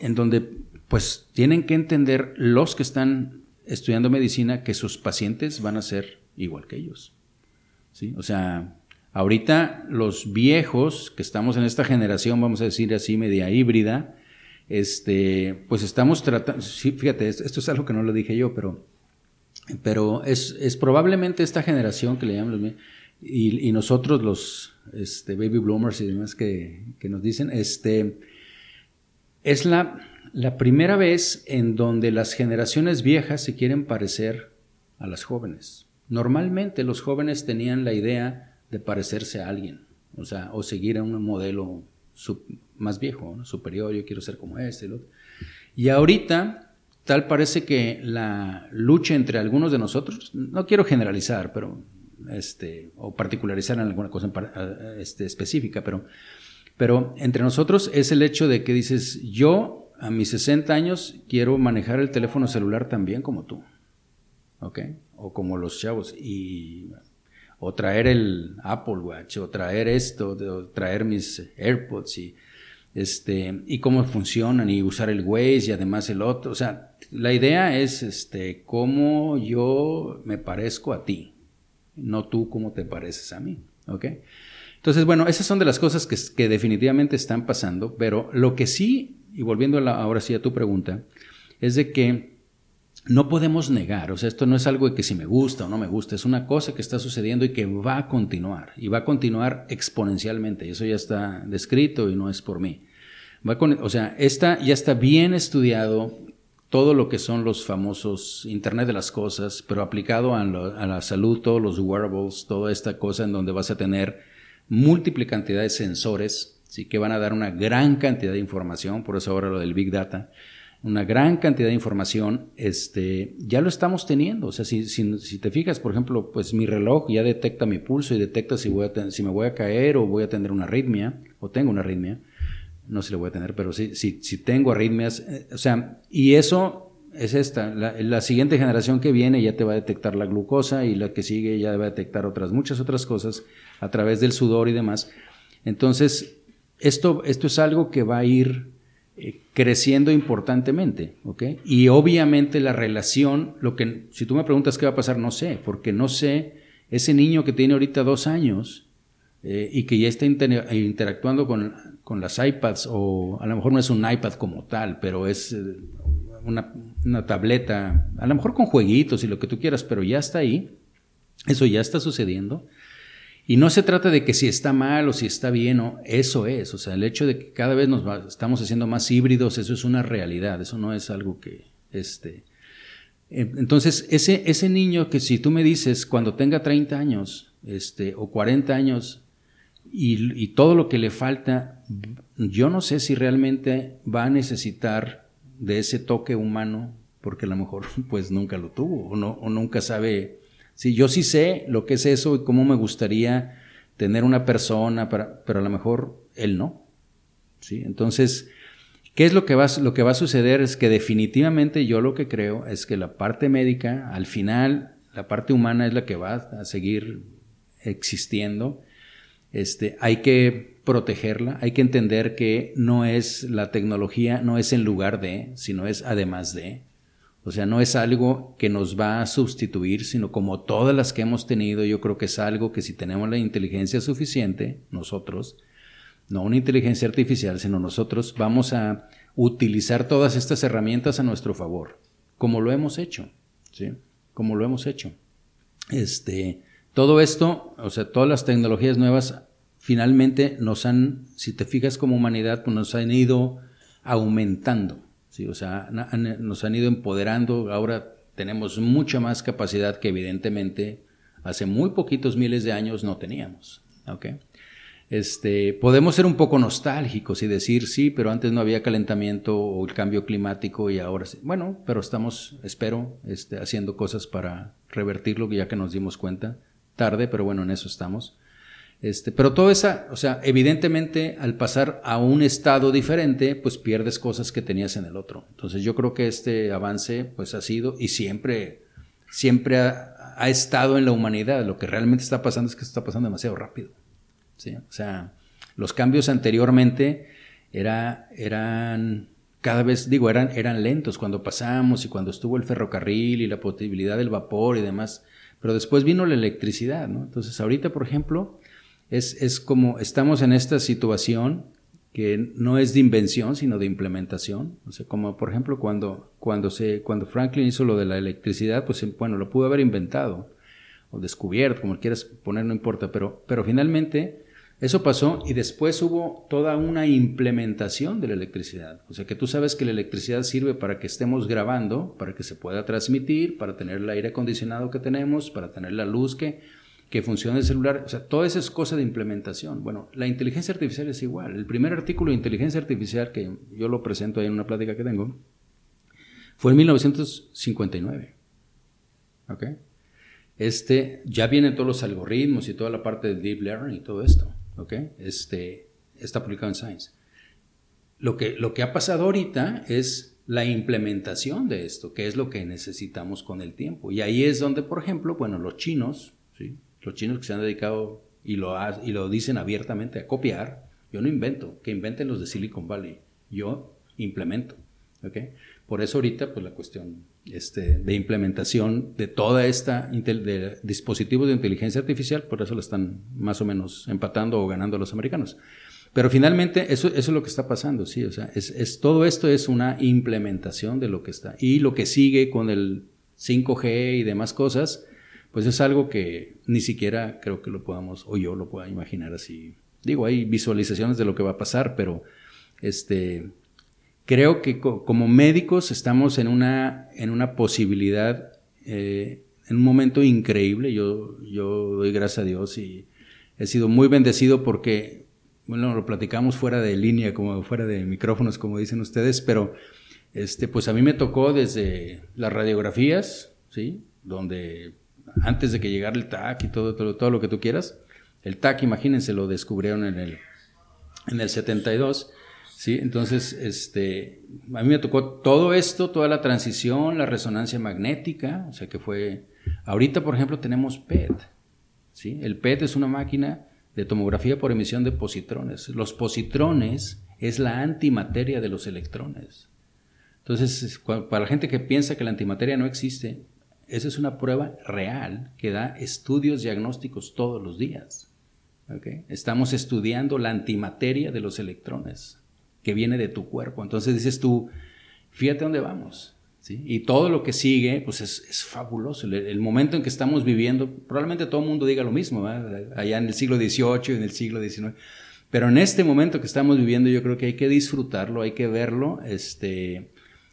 en donde pues tienen que entender los que están estudiando medicina que sus pacientes van a ser igual que ellos. ¿sí? O sea, ahorita los viejos que estamos en esta generación, vamos a decir así, media híbrida, este, pues estamos tratando, sí, fíjate, esto es algo que no lo dije yo, pero, pero es, es probablemente esta generación que le llaman y, y, nosotros los este, baby bloomers y demás que, que nos dicen, este, es la, la primera vez en donde las generaciones viejas se quieren parecer a las jóvenes. Normalmente los jóvenes tenían la idea de parecerse a alguien, o sea, o seguir a un modelo más viejo, superior, yo quiero ser como este. Y ahorita, tal parece que la lucha entre algunos de nosotros, no quiero generalizar, pero este, o particularizar en alguna cosa este, específica, pero, pero entre nosotros es el hecho de que dices, yo a mis 60 años quiero manejar el teléfono celular también como tú, ¿ok? O como los chavos, y o traer el Apple Watch, o traer esto, o traer mis AirPods y este y cómo funcionan y usar el Waze y además el otro, o sea, la idea es este cómo yo me parezco a ti, no tú cómo te pareces a mí, ¿ok? Entonces, bueno, esas son de las cosas que, que definitivamente están pasando, pero lo que sí, y volviendo ahora sí a tu pregunta, es de que no podemos negar, o sea, esto no es algo de que si me gusta o no me gusta, es una cosa que está sucediendo y que va a continuar, y va a continuar exponencialmente, y eso ya está descrito y no es por mí. Va o sea, esta, ya está bien estudiado todo lo que son los famosos Internet de las Cosas, pero aplicado a, a la salud, todos los wearables, toda esta cosa en donde vas a tener múltiple cantidad de sensores, sí que van a dar una gran cantidad de información, por eso ahora lo del Big Data una gran cantidad de información, este, ya lo estamos teniendo. O sea, si, si, te fijas, por ejemplo, pues mi reloj ya detecta mi pulso y detecta si, voy a si me voy a caer o voy a tener una arritmia, o tengo una arritmia. No sé si le voy a tener, pero sí, si, si tengo arritmias. Eh, o sea, y eso es esta. La, la, siguiente generación que viene ya te va a detectar la glucosa y la que sigue ya va a detectar otras, muchas otras cosas a través del sudor y demás. Entonces, esto, esto es algo que va a ir eh, creciendo importantemente, ¿ok? Y obviamente la relación, lo que, si tú me preguntas qué va a pasar, no sé, porque no sé, ese niño que tiene ahorita dos años eh, y que ya está interactuando con, con, las iPads, o a lo mejor no es un iPad como tal, pero es eh, una, una tableta, a lo mejor con jueguitos y lo que tú quieras, pero ya está ahí, eso ya está sucediendo. Y no se trata de que si está mal o si está bien, o eso es, o sea, el hecho de que cada vez nos estamos haciendo más híbridos, eso es una realidad, eso no es algo que, este, entonces, ese, ese niño que si tú me dices cuando tenga 30 años, este, o 40 años, y, y todo lo que le falta, yo no sé si realmente va a necesitar de ese toque humano, porque a lo mejor pues nunca lo tuvo, o, no, o nunca sabe Sí, yo sí sé lo que es eso y cómo me gustaría tener una persona, para, pero a lo mejor él no. ¿sí? Entonces, ¿qué es lo que, va, lo que va a suceder? Es que definitivamente yo lo que creo es que la parte médica, al final, la parte humana es la que va a seguir existiendo. Este, hay que protegerla, hay que entender que no es la tecnología, no es en lugar de, sino es además de. O sea, no es algo que nos va a sustituir, sino como todas las que hemos tenido, yo creo que es algo que si tenemos la inteligencia suficiente, nosotros, no una inteligencia artificial, sino nosotros vamos a utilizar todas estas herramientas a nuestro favor, como lo hemos hecho, ¿sí? Como lo hemos hecho. Este, todo esto, o sea, todas las tecnologías nuevas finalmente nos han, si te fijas como humanidad, pues nos han ido aumentando. Sí, o sea, nos han ido empoderando, ahora tenemos mucha más capacidad que evidentemente hace muy poquitos miles de años no teníamos. ¿okay? Este, podemos ser un poco nostálgicos y decir, sí, pero antes no había calentamiento o el cambio climático y ahora sí. Bueno, pero estamos, espero, este, haciendo cosas para revertirlo, ya que nos dimos cuenta. Tarde, pero bueno, en eso estamos. Este, pero todo esa, o sea, evidentemente al pasar a un estado diferente, pues pierdes cosas que tenías en el otro. Entonces yo creo que este avance pues ha sido y siempre, siempre ha, ha, estado en la humanidad. Lo que realmente está pasando es que está pasando demasiado rápido. ¿sí? O sea, los cambios anteriormente era, eran cada vez, digo, eran, eran lentos cuando pasamos y cuando estuvo el ferrocarril y la posibilidad del vapor y demás. Pero después vino la electricidad, ¿no? Entonces, ahorita, por ejemplo, es, es como estamos en esta situación que no es de invención, sino de implementación. O sea, como por ejemplo cuando, cuando, se, cuando Franklin hizo lo de la electricidad, pues bueno, lo pudo haber inventado o descubierto, como quieras poner, no importa, pero, pero finalmente eso pasó y después hubo toda una implementación de la electricidad. O sea que tú sabes que la electricidad sirve para que estemos grabando, para que se pueda transmitir, para tener el aire acondicionado que tenemos, para tener la luz que que funcione el celular, o sea, todo eso es cosa de implementación. Bueno, la inteligencia artificial es igual. El primer artículo de inteligencia artificial que yo lo presento ahí en una plática que tengo fue en 1959. ¿Ok? Este, ya vienen todos los algoritmos y toda la parte de deep learning y todo esto. ¿Ok? Este, está publicado en Science. Lo que, lo que ha pasado ahorita es la implementación de esto, que es lo que necesitamos con el tiempo. Y ahí es donde, por ejemplo, bueno, los chinos, ¿sí? los chinos que se han dedicado y lo, y lo dicen abiertamente a copiar, yo no invento, que inventen los de Silicon Valley, yo implemento. ¿okay? Por eso ahorita, pues la cuestión este, de implementación de toda esta de dispositivos de inteligencia artificial, por eso lo están más o menos empatando o ganando los americanos. Pero finalmente eso, eso es lo que está pasando, sí, o sea, es, es, todo esto es una implementación de lo que está. Y lo que sigue con el 5G y demás cosas, pues es algo que ni siquiera creo que lo podamos, o yo lo pueda imaginar así. Digo, hay visualizaciones de lo que va a pasar, pero este, creo que como médicos estamos en una, en una posibilidad, eh, en un momento increíble. Yo, yo doy gracias a Dios y he sido muy bendecido porque, bueno, lo platicamos fuera de línea, como fuera de micrófonos, como dicen ustedes, pero este, pues a mí me tocó desde las radiografías, ¿sí? Donde antes de que llegara el TAC y todo, todo, todo lo que tú quieras. El TAC, imagínense, lo descubrieron en el, en el 72. ¿Sí? Entonces, este, a mí me tocó todo esto, toda la transición, la resonancia magnética, o sea que fue... Ahorita, por ejemplo, tenemos PET. ¿sí? El PET es una máquina de tomografía por emisión de positrones. Los positrones es la antimateria de los electrones. Entonces, para la gente que piensa que la antimateria no existe, esa es una prueba real que da estudios diagnósticos todos los días. Estamos estudiando la antimateria de los electrones que viene de tu cuerpo. Entonces dices tú, fíjate dónde vamos. Y todo lo que sigue, pues es, fabuloso. El, momento en que estamos viviendo, probablemente todo el mundo diga lo mismo, allá en el siglo XVIII, en el siglo XIX. Pero en este momento que estamos viviendo, yo creo que hay que disfrutarlo, hay que verlo, este,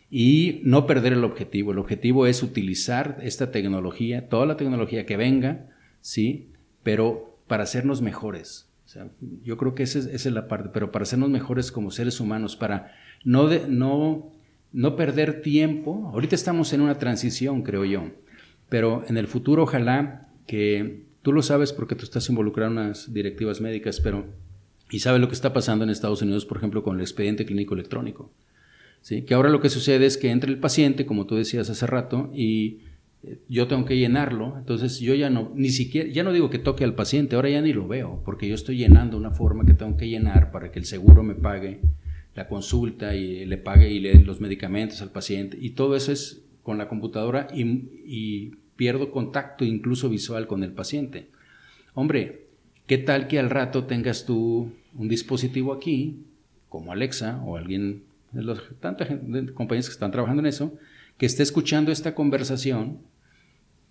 y no perder el objetivo. El objetivo es utilizar esta tecnología, toda la tecnología que venga, ¿sí? Pero para hacernos mejores. Yo creo que esa es, la parte, pero para hacernos mejores como seres humanos, para no, no, no perder tiempo. Ahorita estamos en una transición, creo yo, pero en el futuro ojalá que tú lo sabes porque tú estás involucrado en unas directivas médicas, pero y sabes lo que está pasando en Estados Unidos, por ejemplo, con el expediente clínico electrónico. Que ahora lo que sucede es que entra el paciente, como tú decías hace rato, y yo tengo que llenarlo, entonces yo ya no, ni siquiera, ya no digo que toque al paciente, ahora ya ni lo veo, porque yo estoy llenando una forma que tengo que llenar para que el seguro me pague la consulta y le pague y le los medicamentos al paciente, y todo eso es con la computadora y, pierdo contacto incluso visual con el paciente. Hombre, ¿qué tal que al rato tengas tú un dispositivo aquí, como Alexa o alguien de los, tanta gente, compañías que están trabajando en eso, que esté escuchando esta conversación,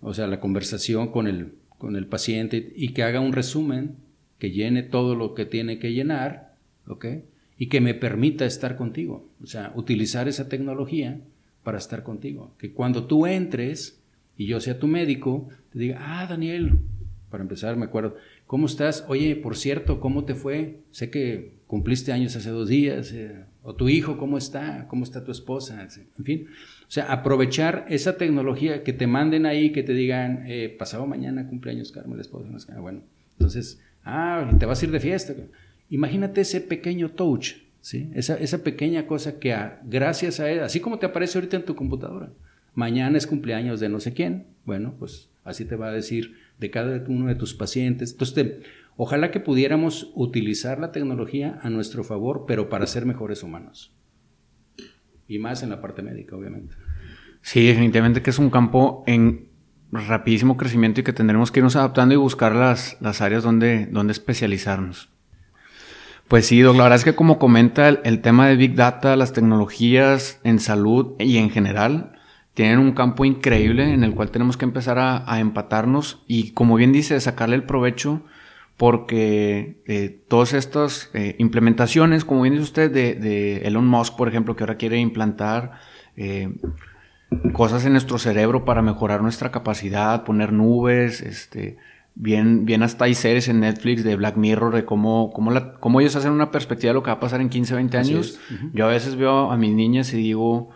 o sea, la conversación con el, con el paciente y que haga un resumen, que llene todo lo que tiene que llenar, ¿ok? Y que me permita estar contigo, o sea, utilizar esa tecnología para estar contigo. Que cuando tú entres y yo sea tu médico, te diga, ah, Daniel, para empezar, me acuerdo, ¿cómo estás? Oye, por cierto, ¿cómo te fue? Sé que cumpliste años hace dos días, eh, o tu hijo, ¿cómo está? ¿Cómo está tu esposa? En fin, o sea, aprovechar esa tecnología que te manden ahí, que te digan, eh, pasado mañana cumpleaños Carmen, la esposa. Bueno, entonces, ah, te vas a ir de fiesta. Imagínate ese pequeño touch, ¿sí? Esa, esa pequeña cosa que gracias a él, así como te aparece ahorita en tu computadora, mañana es cumpleaños de no sé quién, bueno, pues así te va a decir de cada uno de tus pacientes. Entonces, ojalá que pudiéramos utilizar la tecnología a nuestro favor, pero para ser mejores humanos. Y más en la parte médica, obviamente. Sí, definitivamente que es un campo en rapidísimo crecimiento y que tendremos que irnos adaptando y buscar las, las áreas donde, donde especializarnos. Pues sí, Doc, la verdad es que como comenta el, tema de Big Data, las tecnologías en salud y en general tienen un campo increíble en el cual tenemos que empezar a, empatarnos y como bien dice, sacarle el provecho porque eh, todas estas eh, implementaciones, como bien dice usted, de, de, Elon Musk, por ejemplo, que ahora quiere implantar eh, cosas en nuestro cerebro para mejorar nuestra capacidad, poner nubes, este, bien, bien hasta hay series en Netflix de Black Mirror, de cómo, cómo, la, cómo ellos hacen una perspectiva de lo que va a pasar en 15, 20 años. Yo a veces veo a mis niñas y digo,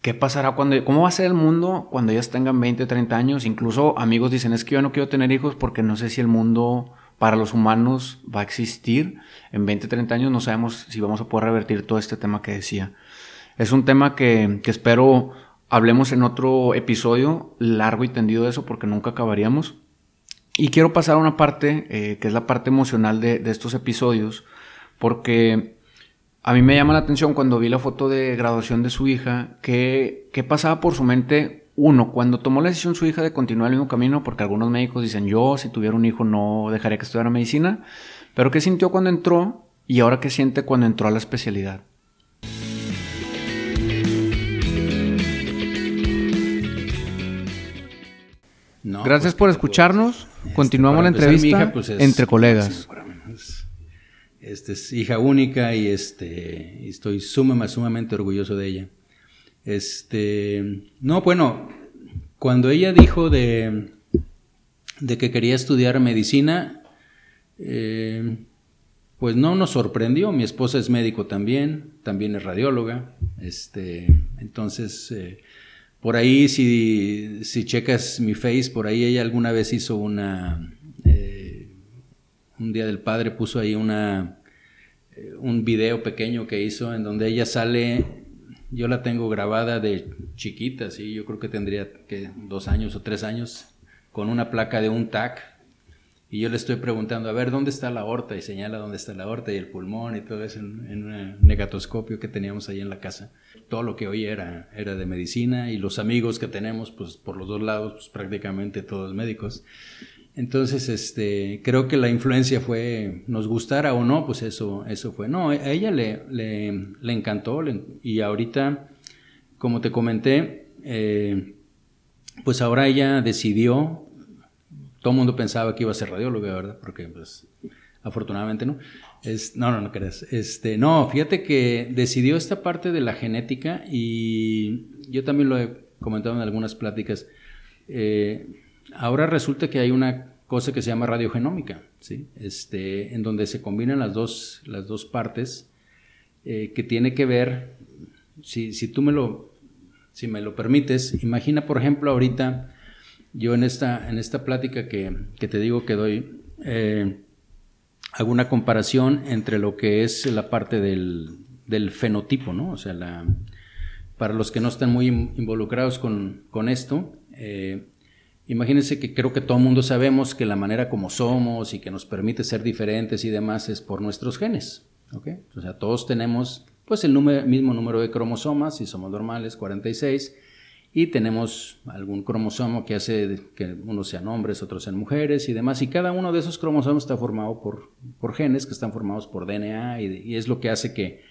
¿qué pasará cuando, cómo va a ser el mundo cuando ellas tengan 20, 30 años? Incluso amigos dicen, es que yo no quiero tener hijos porque no sé si el mundo para los humanos va a existir. En 20, 30 años no sabemos si vamos a poder revertir todo este tema que decía. Es un tema que, que espero hablemos en otro episodio largo y tendido de eso porque nunca acabaríamos. Y quiero pasar a una parte eh, que es la parte emocional de, estos episodios, porque a mí me llama la atención cuando vi la foto de graduación de su hija, que, pasaba por su mente, uno, cuando tomó la decisión su hija de continuar el mismo camino, porque algunos médicos dicen, yo si tuviera un hijo no dejaría que estudiara medicina, pero qué sintió cuando entró y ahora qué siente cuando entró a la especialidad. Gracias pues, por escucharnos. Este, Continuamos la entrevista pues, entre colegas. Este es hija única y este estoy sumamente, sumamente orgulloso de ella. Este, no, bueno, cuando ella dijo de, de que quería estudiar medicina, eh, pues no nos sorprendió. Mi esposa es médico también, también es radióloga. Este, entonces, eh, por ahí, si, si checas mi face, por ahí ella alguna vez hizo una... Eh, un Día del Padre puso ahí una, un video pequeño que hizo en donde ella sale, yo la tengo grabada de chiquita, sí, yo creo que tendría que dos años o tres años, con una placa de un TAC y yo le estoy preguntando, a ver, ¿dónde está la aorta? Y señala dónde está la aorta y el pulmón y todo eso en, un negatoscopio que teníamos ahí en la casa. Todo lo que hoy era, era de medicina y los amigos que tenemos, pues por los dos lados, pues prácticamente todos médicos. Entonces, este, creo que la influencia fue, nos gustara o no, pues eso, eso fue. No, a ella le, le, le encantó y ahorita, como te comenté, eh, pues ahora ella decidió todo el mundo pensaba que iba a ser radióloga, ¿verdad? Porque, pues, afortunadamente no. No, no, no crees. Este, no, fíjate que decidió esta parte de la genética y yo también lo he comentado en algunas pláticas. Eh, ahora resulta que hay una cosa que se llama radiogenómica, ¿sí? Este, en donde se combinan las dos, las dos partes eh, que tiene que ver, si, si tú me lo, si me lo permites, imagina por ejemplo ahorita yo en esta, en esta plática que, te digo que doy, eh, hago una comparación entre lo que es la parte del, fenotipo, ¿no? O sea, la, para los que no están muy involucrados con, esto, eh, imagínense que creo que todo el mundo sabemos que la manera como somos y que nos permite ser diferentes y demás es por nuestros genes, ¿ok? O sea, todos tenemos pues el mismo número de cromosomas, si somos normales, 46, y tenemos algún cromosoma que hace que unos sean hombres, otros sean mujeres y demás, y cada uno de esos cromosomas está formado por, por genes que están formados por DNA y, es lo que hace que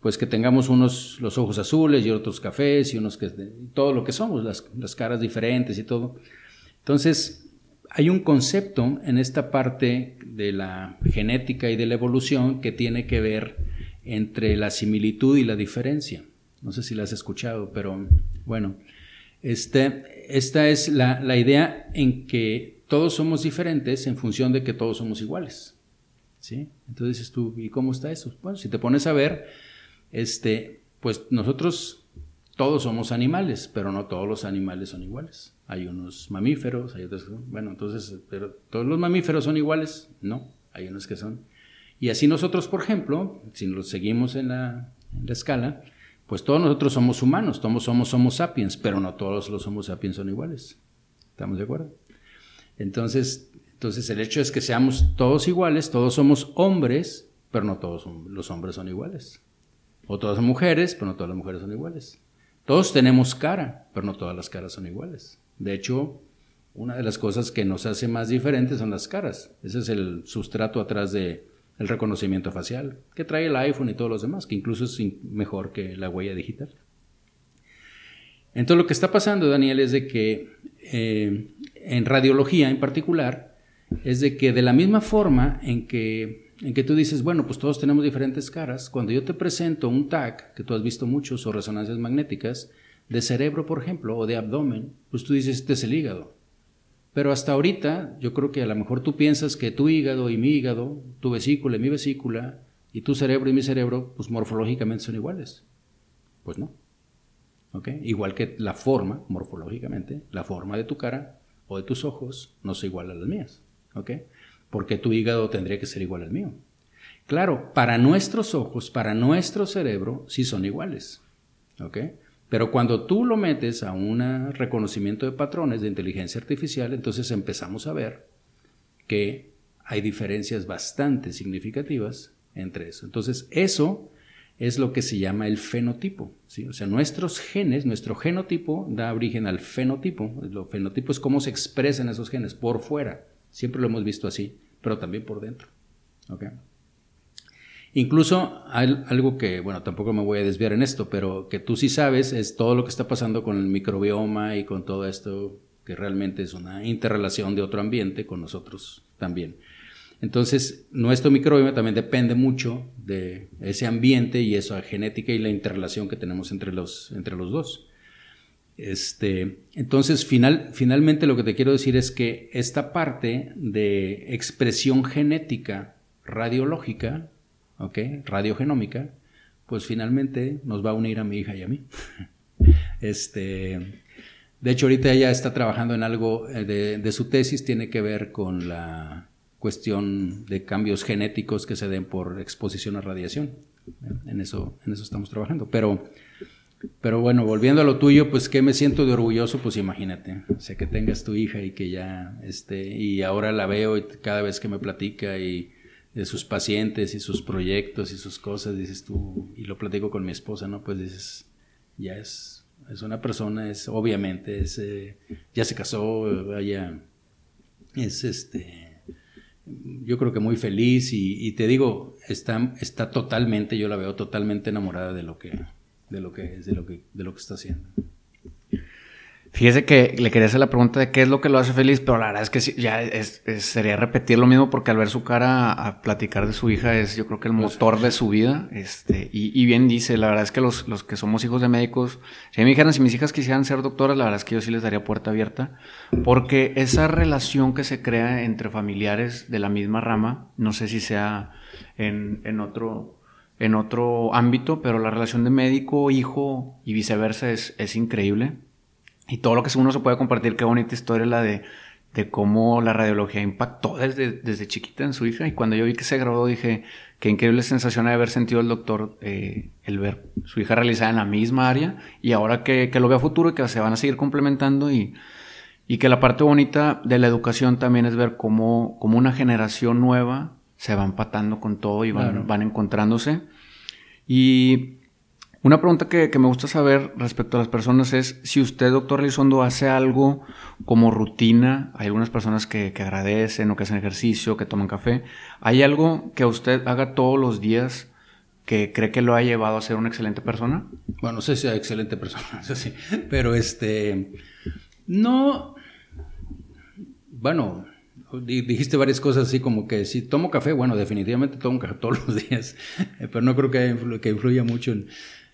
pues que tengamos unos los ojos azules y otros cafés y unos que todo lo que somos, las, las caras diferentes y todo. Entonces, hay un concepto en esta parte de la genética y de la evolución que tiene que ver entre la similitud y la diferencia. No sé si la has escuchado, pero bueno, este, esta es la, idea en que todos somos diferentes en función de que todos somos iguales. ¿sí? Entonces dices tú, ¿y cómo está eso? Bueno, si te pones a ver, este, pues nosotros todos somos animales, pero no todos los animales son iguales. Hay unos mamíferos, hay otros, bueno, entonces, pero todos los mamíferos son iguales, no, hay unos que son. Y así nosotros, por ejemplo, si nos seguimos en la, escala, pues todos nosotros somos humanos, todos somos Homo sapiens, pero no todos los Homo sapiens son iguales. ¿Estamos de acuerdo? Entonces, entonces el hecho es que seamos todos iguales, todos somos hombres, pero no todos los hombres son iguales. O todas son mujeres, pero no todas las mujeres son iguales. Todos tenemos cara, pero no todas las caras son iguales. De hecho, una de las cosas que nos hace más diferentes son las caras. Ese es el sustrato atrás de el reconocimiento facial que trae el iPhone y todos los demás, que incluso es mejor que la huella digital. Entonces lo que está pasando, Daniel, es de que eh, en radiología en particular, es de que de la misma forma en que, en que tú dices, bueno, pues todos tenemos diferentes caras, cuando yo te presento un TAC, que tú has visto muchos, o resonancias magnéticas, de cerebro, por ejemplo, o de abdomen, pues tú dices, este es el hígado. Pero hasta ahorita, yo creo que a lo mejor tú piensas que tu hígado y mi hígado, tu vesícula y mi vesícula, y tu cerebro y mi cerebro, pues morfológicamente son iguales. Pues no. Igual que la forma, morfológicamente, la forma de tu cara o de tus ojos no es igual a las mías. ¿Ok? Porque tu hígado tendría que ser igual al mío. Claro, para nuestros ojos, para nuestro cerebro, sí son iguales. ¿Ok? Pero cuando tú lo metes a un reconocimiento de patrones de inteligencia artificial, entonces empezamos a ver que hay diferencias bastante significativas entre eso. Entonces, eso es lo que se llama el fenotipo. O sea, nuestros genes, nuestro genotipo da origen al fenotipo. El fenotipo es cómo se expresan esos genes por fuera. Siempre lo hemos visto así, pero también por dentro. ¿Okay? Incluso algo que, bueno, tampoco me voy a desviar en esto, pero que tú sí sabes es todo lo que está pasando con el microbioma y con todo esto, que realmente es una interrelación de otro ambiente con nosotros también. Entonces, nuestro microbioma también depende mucho de ese ambiente y esa genética y la interrelación que tenemos entre los, entre los dos. Este, entonces, final, finalmente lo que te quiero decir es que esta parte de expresión genética radiológica ¿ok? Radiogenómica, pues finalmente nos va a unir a mi hija y a mí. este, de hecho, ahorita ella está trabajando en algo eh, de, su tesis, tiene que ver con la cuestión de cambios genéticos que se den por exposición a radiación. En eso, en eso estamos trabajando. Pero, pero bueno, volviendo a lo tuyo, pues que me siento de orgulloso, pues imagínate, o sea, que tengas tu hija y que ya, este, y ahora la veo y cada vez que me platica y de sus pacientes y sus proyectos y sus cosas, dices tú, y lo platico con mi esposa, ¿no? Pues dices, ya es, es una persona, es obviamente, es, eh, ya se casó, vaya, es este, yo creo que muy feliz y, te digo, está, está totalmente, yo la veo totalmente enamorada de lo que, de lo que es, de lo que, de lo que está haciendo. Fíjese que le quería hacer la pregunta de qué es lo que lo hace feliz, pero la verdad es que ya sería repetir lo mismo porque al ver su cara a, platicar de su hija es yo creo que el motor de su vida. Este, y, bien dice, la verdad es que los, los, que somos hijos de médicos, si me dijeran si mis hijas quisieran ser doctoras, la verdad es que yo sí les daría puerta abierta, porque esa relación que se crea entre familiares de la misma rama, no sé si sea en, en otro en otro ámbito, pero la relación de médico, hijo y viceversa es, es increíble. Y todo lo que uno se puede compartir, qué bonita historia la de, de cómo la radiología impactó desde, desde chiquita en su hija. Y cuando yo vi que se graduó, dije, qué increíble sensación de haber sentido el doctor eh, el ver su hija realizada en la misma área y ahora que, que, lo ve a futuro y que se van a seguir complementando y, y que la parte bonita de la educación también es ver cómo, cómo una generación nueva se va empatando con todo y van, van encontrándose. Y una pregunta que, me gusta saber respecto a las personas es si usted, doctor Elizondo, hace algo como rutina. Hay algunas personas que, agradecen o que hacen ejercicio, que toman café. ¿Hay algo que usted haga todos los días que cree que lo ha llevado a ser una excelente persona? Bueno, no sé si es excelente persona. Pero este. No. Bueno, dijiste varias cosas así como que si tomo café, bueno, definitivamente tomo café todos los días, pero no creo que, que influya mucho en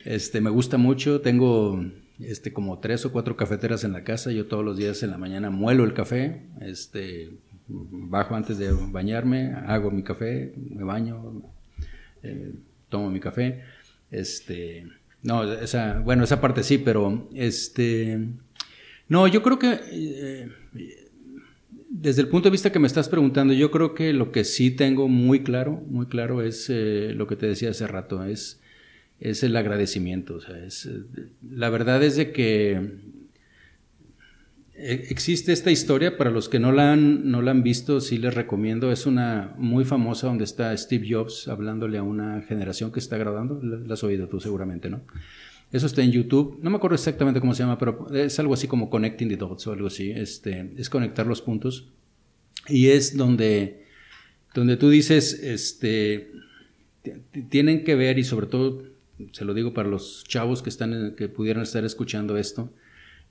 este, me gusta mucho, tengo este, como tres o cuatro cafeteras en la casa, yo todos los días en la mañana muelo el café, este, bajo antes de bañarme, hago mi café, me baño, eh, tomo mi café, este, no, esa, bueno, esa parte sí, pero este, no, yo creo que eh, desde el punto de vista que me estás preguntando, yo creo que lo que sí tengo muy claro, muy claro es eh, lo que te decía hace rato, es es el agradecimiento. O sea, es, la verdad es de que e, existe esta historia, para los que no la, han, no la han visto, sí les recomiendo, es una muy famosa donde está Steve Jobs hablándole a una generación que está grabando, la has oído tú seguramente, ¿no? Eso está en YouTube, no me acuerdo exactamente cómo se llama, pero es algo así como Connecting the Dots o algo así, este, es conectar los puntos. Y es donde, donde tú dices, este, tienen que ver, y sobre todo, se lo digo para los chavos que, están, que pudieran estar escuchando esto,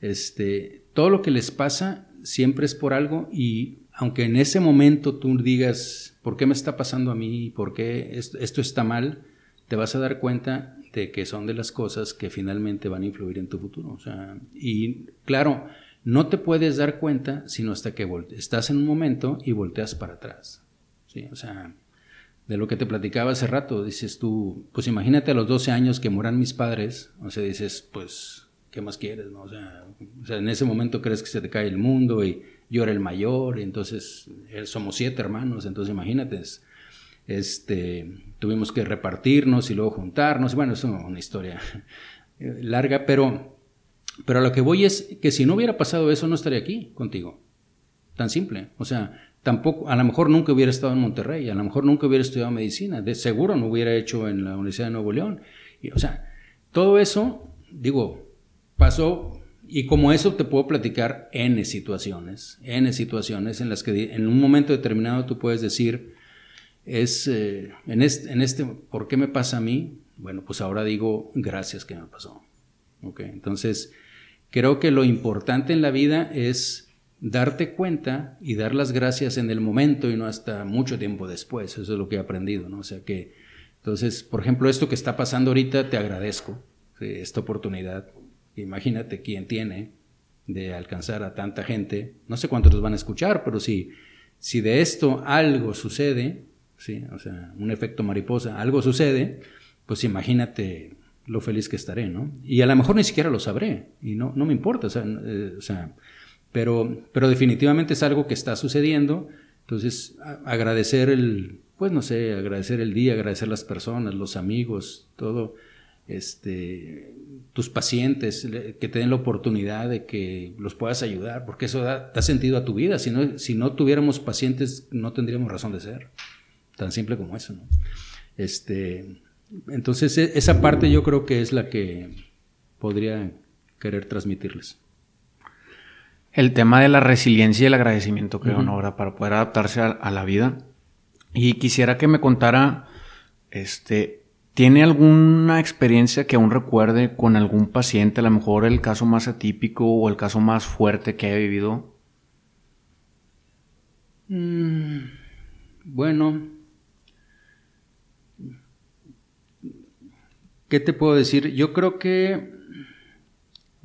este, todo lo que les pasa siempre es por algo y aunque en ese momento tú digas, ¿por qué me está pasando a mí? ¿Por qué esto, está mal? Te vas a dar cuenta de que son de las cosas que finalmente van a influir en tu futuro. O sea, y claro, no te puedes dar cuenta sino hasta que estás en un momento y volteas para atrás. ¿sí? O sea, de lo que te platicaba hace rato, dices tú, pues imagínate a los 12 años que mueran mis padres, o sea, dices, pues ¿qué más quieres? No? O, sea, en ese momento crees que se te cae el mundo y yo era el mayor, y entonces eh, somos siete hermanos, entonces imagínate, este, tuvimos que repartirnos y luego juntarnos, bueno, es una historia eh, larga, pero, pero a lo que voy es que si no hubiera pasado eso, no estaría aquí contigo, tan simple, o sea, tampoco, a lo mejor nunca hubiera estado en Monterrey, a lo mejor nunca hubiera estudiado medicina, de seguro no hubiera hecho en la Universidad de Nuevo León, y, o sea, todo eso, digo, pasó y como eso te puedo platicar N situaciones, N situaciones en las que en un momento determinado tú puedes decir, es, eh, en, este, en este, ¿por qué me pasa a mí? Bueno, pues ahora digo, gracias que me pasó. Okay, entonces, creo que lo importante en la vida es darte cuenta y dar las gracias en el momento y no hasta mucho tiempo después. Eso es lo que he aprendido, ¿no? O sea que, entonces, por ejemplo, esto que está pasando ahorita, te agradezco, esta oportunidad imagínate quién tiene de alcanzar a tanta gente. No sé cuántos los van a escuchar, pero si, si de esto algo sucede, ¿sí? o sea, un efecto mariposa, algo sucede, pues imagínate lo feliz que estaré, ¿no? Y a lo mejor ni siquiera lo sabré, y no, no me importa, o sea, eh, o sea pero, pero definitivamente es algo que está sucediendo, entonces agradecer el, pues no sé, agradecer el día, agradecer las personas, los amigos, todo, este, tus pacientes, que te den la oportunidad de que los puedas ayudar, porque eso da, sentido a tu vida. Si no, si no tuviéramos pacientes, no tendríamos razón de ser. Tan simple como eso. Este, entonces, e, esa parte yo creo que es la que podría querer transmitirles. El tema de la resiliencia y el agradecimiento, creo, ¿no? Para poder adaptarse a, a la vida. Y quisiera que me contara, este, ¿Tiene alguna experiencia que aún recuerde con algún paciente, a lo mejor el caso más atípico o el caso más fuerte que haya vivido? Mm, bueno, ¿qué te puedo decir? Yo creo que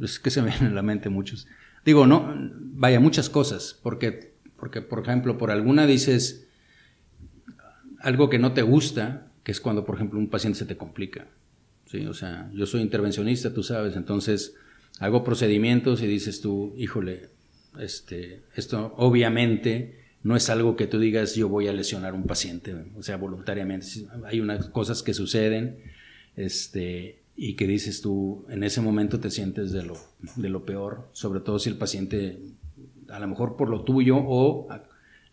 es que se me vienen a la mente muchos. Digo, no, vaya, muchas cosas, porque, porque por ejemplo, por alguna dices algo que no te gusta, que es cuando, por ejemplo, un paciente se te complica. ¿sí? O sea, yo soy intervencionista, tú sabes, entonces hago procedimientos y dices tú, híjole, este, esto obviamente no es algo que tú digas yo voy a lesionar a un paciente, o sea, voluntariamente. Hay unas cosas que suceden este, y que dices tú, en ese momento te sientes de lo, de lo peor, sobre todo si el paciente, a lo mejor por lo tuyo o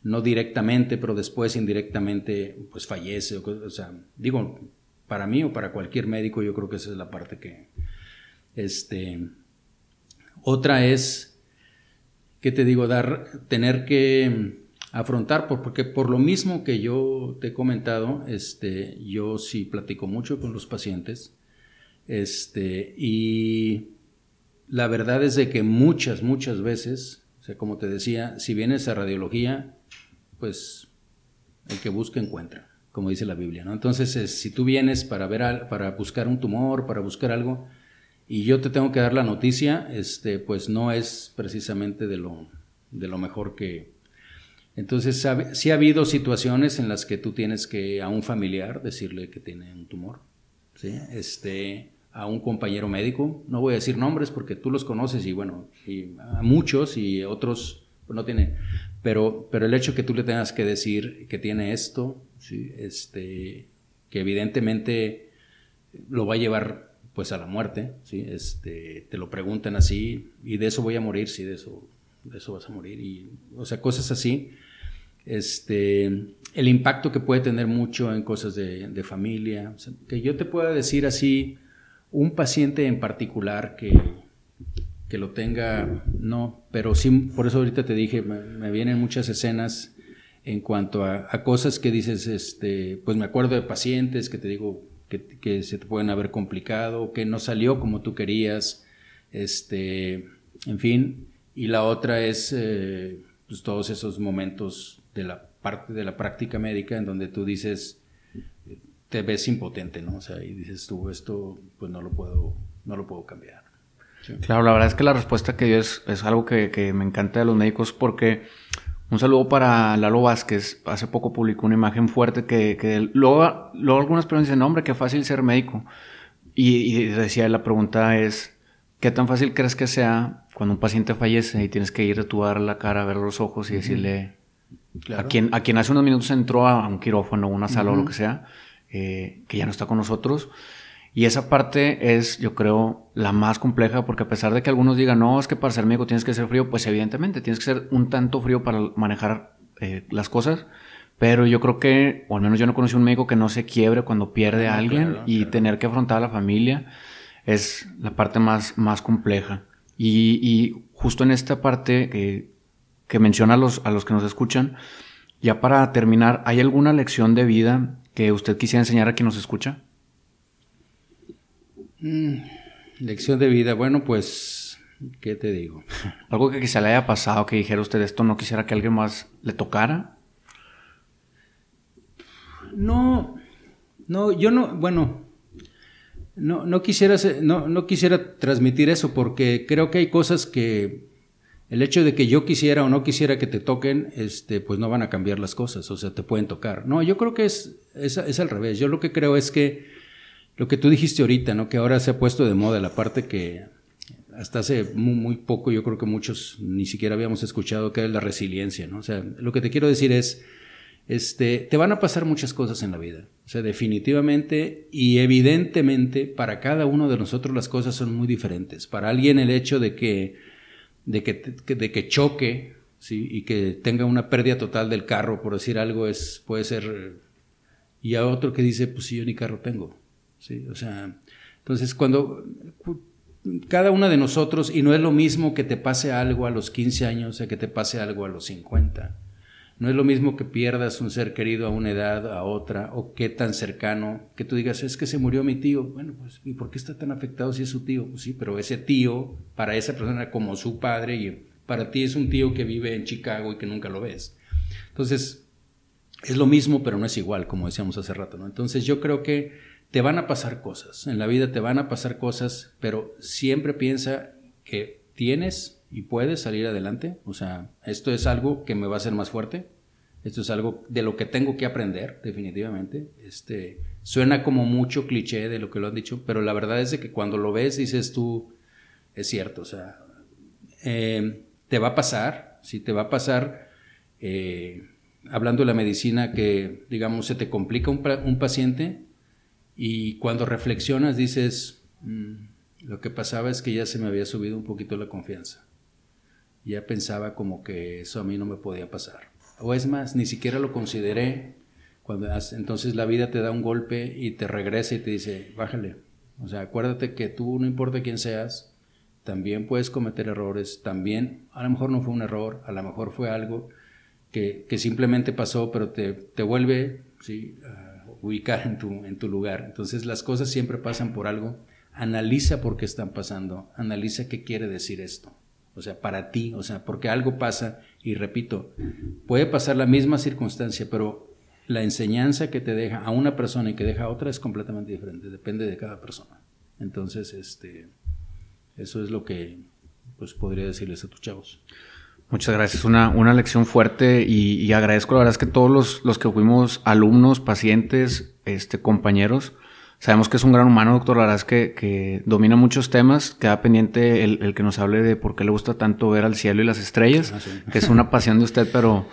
no directamente, pero después indirectamente, pues fallece. O, sea, digo, para mí o para cualquier médico, yo creo que esa es la parte que... Este, otra es, ¿qué te digo? Dar, tener que afrontar, porque por lo mismo que yo te he comentado, este, yo sí platico mucho con los pacientes, este, y la verdad es de que muchas, muchas veces, o sea, como te decía, si vienes a radiología, pues el que busca encuentra, como dice la Biblia, ¿no? Entonces, si tú vienes para ver para buscar un tumor, para buscar algo y yo te tengo que dar la noticia, este pues no es precisamente de lo de lo mejor que entonces, sí ha habido situaciones en las que tú tienes que a un familiar decirle que tiene un tumor, ¿sí? Este, a un compañero médico, no voy a decir nombres porque tú los conoces y bueno, y a muchos y otros pues no tiene, pero, pero el hecho que tú le tengas que decir que tiene esto, este, que evidentemente lo va a llevar pues a la muerte, ¿sí? Este, te lo preguntan así, y de eso voy a morir, sí, de eso, eso vas a morir, y, o sea, cosas así. Este, el impacto que puede tener mucho en cosas de, familia, que yo te pueda decir así, un paciente en particular que, que lo tenga, no, pero sí, por eso ahorita te dije, me, vienen muchas escenas en cuanto a, cosas que dices, este, pues me acuerdo de pacientes que te digo, que, se te pueden haber complicado, que no salió como tú querías, este, en fin. Y la otra es eh, pues todos esos momentos de la parte de la práctica médica en donde tú dices, te ves impotente, ¿no? O sea, y dices tú, esto pues no lo puedo, no lo puedo cambiar. Claro, la verdad es que la respuesta que dio es, es algo que, que, me encanta de los médicos porque un saludo para Lalo Vázquez. Hace poco publicó una imagen fuerte que, que luego, luego, algunas personas dicen, hombre, qué fácil ser médico. Y, decía, la pregunta es, ¿qué tan fácil crees que sea cuando un paciente fallece y tienes que ir a tu dar la cara, a ver los ojos y decirle, a, quien, a quien hace unos minutos entró a un quirófano, una sala o lo que sea, eh, que ya no está con nosotros? Y esa parte es, yo creo, la más compleja porque a pesar de que algunos digan, no, es que para ser médico tienes que ser frío, pues evidentemente tienes que ser un tanto frío para manejar eh, las cosas. Pero yo creo que, o al menos yo no conocí un médico que no se quiebre cuando pierde a alguien y tener que afrontar a la familia es la parte más, más compleja. Y, justo en esta parte que, que menciona a los, a los que nos escuchan, ya para terminar, ¿hay alguna lección de vida que usted quisiera enseñar a quien nos escucha? Mm, lección de vida, bueno, pues, ¿qué te digo? Algo que quizá le haya pasado, que dijera usted esto, no quisiera que alguien más le tocara. No, no, yo no, bueno, no, no, quisiera, no, no quisiera transmitir eso porque creo que hay cosas que el hecho de que yo quisiera o no quisiera que te toquen, este, pues no van a cambiar las cosas, o sea, te pueden tocar. No, yo creo que es, es, al revés. Yo lo que creo es que lo que tú dijiste ahorita, ¿no? Que ahora se ha puesto de moda la parte que hasta hace muy, poco yo creo que muchos ni siquiera habíamos escuchado que es la resiliencia, ¿no? O sea, lo que te quiero decir es, este, te van a pasar muchas cosas en la vida. O sea, definitivamente y evidentemente para cada uno de nosotros las cosas son muy diferentes. Para alguien el hecho de que, de que, de que choque, ¿sí? Y que tenga una pérdida total del carro, por decir algo, es, puede ser... Y a otro que dice, pues sí, yo ni carro tengo. ¿sí? O sea, entonces cuando cada uno de nosotros, y no es lo mismo que te pase algo a los 15 años a que te pase algo a los 50. No es lo mismo que pierdas un ser querido a una edad, a otra, o qué tan cercano, que tú digas, es que se murió mi tío. Bueno, pues, ¿y por qué está tan afectado si es su tío? Pues sí, pero ese tío, para esa persona como su padre, y para ti es un tío que vive en Chicago y que nunca lo ves. Entonces, es lo mismo, pero no es igual, como decíamos hace rato, ¿no? Entonces, yo creo que te van a pasar cosas, en la vida te van a pasar cosas, pero siempre piensa que tienes y puedes salir adelante. O sea, esto es algo que me va a hacer más fuerte. Esto es algo de lo que tengo que aprender, definitivamente. Este, suena como mucho cliché de lo que lo han dicho, pero la verdad es que cuando lo ves dices tú, es cierto, o sea, eh, te va a pasar, si te va a pasar, eh, hablando de la medicina, que digamos se te complica un, un paciente, y cuando reflexionas dices, mm, lo que pasaba es que ya se me había subido un poquito la confianza. Ya pensaba como que eso a mí no me podía pasar. O es más, ni siquiera lo consideré. Cuando, entonces la vida te da un golpe y te regresa y te dice, bájale. O sea, acuérdate que tú, no importa quién seas, también puedes cometer errores, también, a lo mejor no fue un error, a lo mejor fue algo que, que simplemente pasó, pero te, te vuelve, ¿sí? ubicar en tu, en tu lugar. Entonces las cosas siempre pasan por algo. Analiza por qué están pasando, analiza qué quiere decir esto. O sea, para ti, o sea, porque algo pasa y repito, puede pasar la misma circunstancia, pero la enseñanza que te deja a una persona y que deja a otra es completamente diferente, depende de cada persona. Entonces, este, eso es lo que pues podría decirles a tus chavos. Muchas gracias. Una, una lección fuerte y, agradezco la verdad es que todos los, los, que fuimos alumnos, pacientes, este, compañeros, sabemos que es un gran humano, doctor. La verdad es que, que domina muchos temas. Queda pendiente el, el, que nos hable de por qué le gusta tanto ver al cielo y las estrellas, ah, que es una pasión de usted, pero,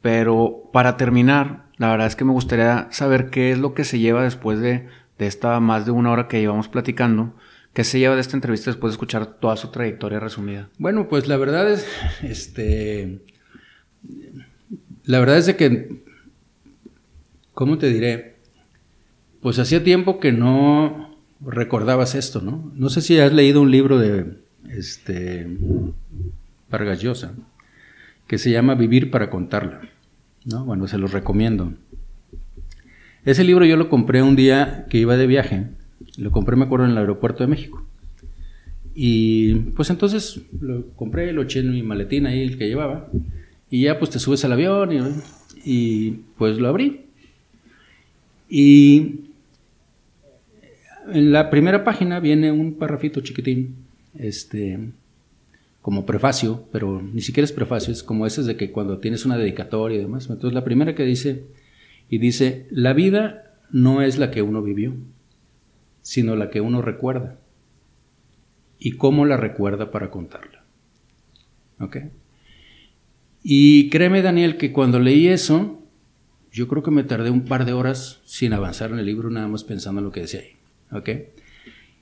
pero para terminar, la verdad es que me gustaría saber qué es lo que se lleva después de, de esta más de una hora que llevamos platicando, ¿qué se lleva de esta entrevista después de escuchar toda su trayectoria resumida? Bueno, pues la verdad es, este, la verdad es de que, ¿cómo te diré? Pues hacía tiempo que no recordabas esto, ¿no? No sé si has leído un libro de, este, Vargas Llosa, que se llama Vivir para contarla, ¿no? Bueno, se los recomiendo. Ese libro yo lo compré un día que iba de viaje, lo compré, me acuerdo, en el aeropuerto de México. Y pues entonces lo compré, lo eché en mi maletín ahí, el que llevaba, y ya pues te subes al avión y, y pues lo abrí. Y en la primera página viene un parrafito chiquitín, este, como prefacio, pero ni siquiera es prefacio, es como ese de que cuando tienes una dedicatoria y demás. Entonces la primera que dice, y dice, la vida no es la que uno vivió, sino la que uno recuerda. Y cómo la recuerda para contarla. ¿Ok? Y créeme, Daniel, que cuando leí eso, yo creo que me tardé un par de horas sin avanzar en el libro, nada más pensando en lo que decía ahí. ¿Ok?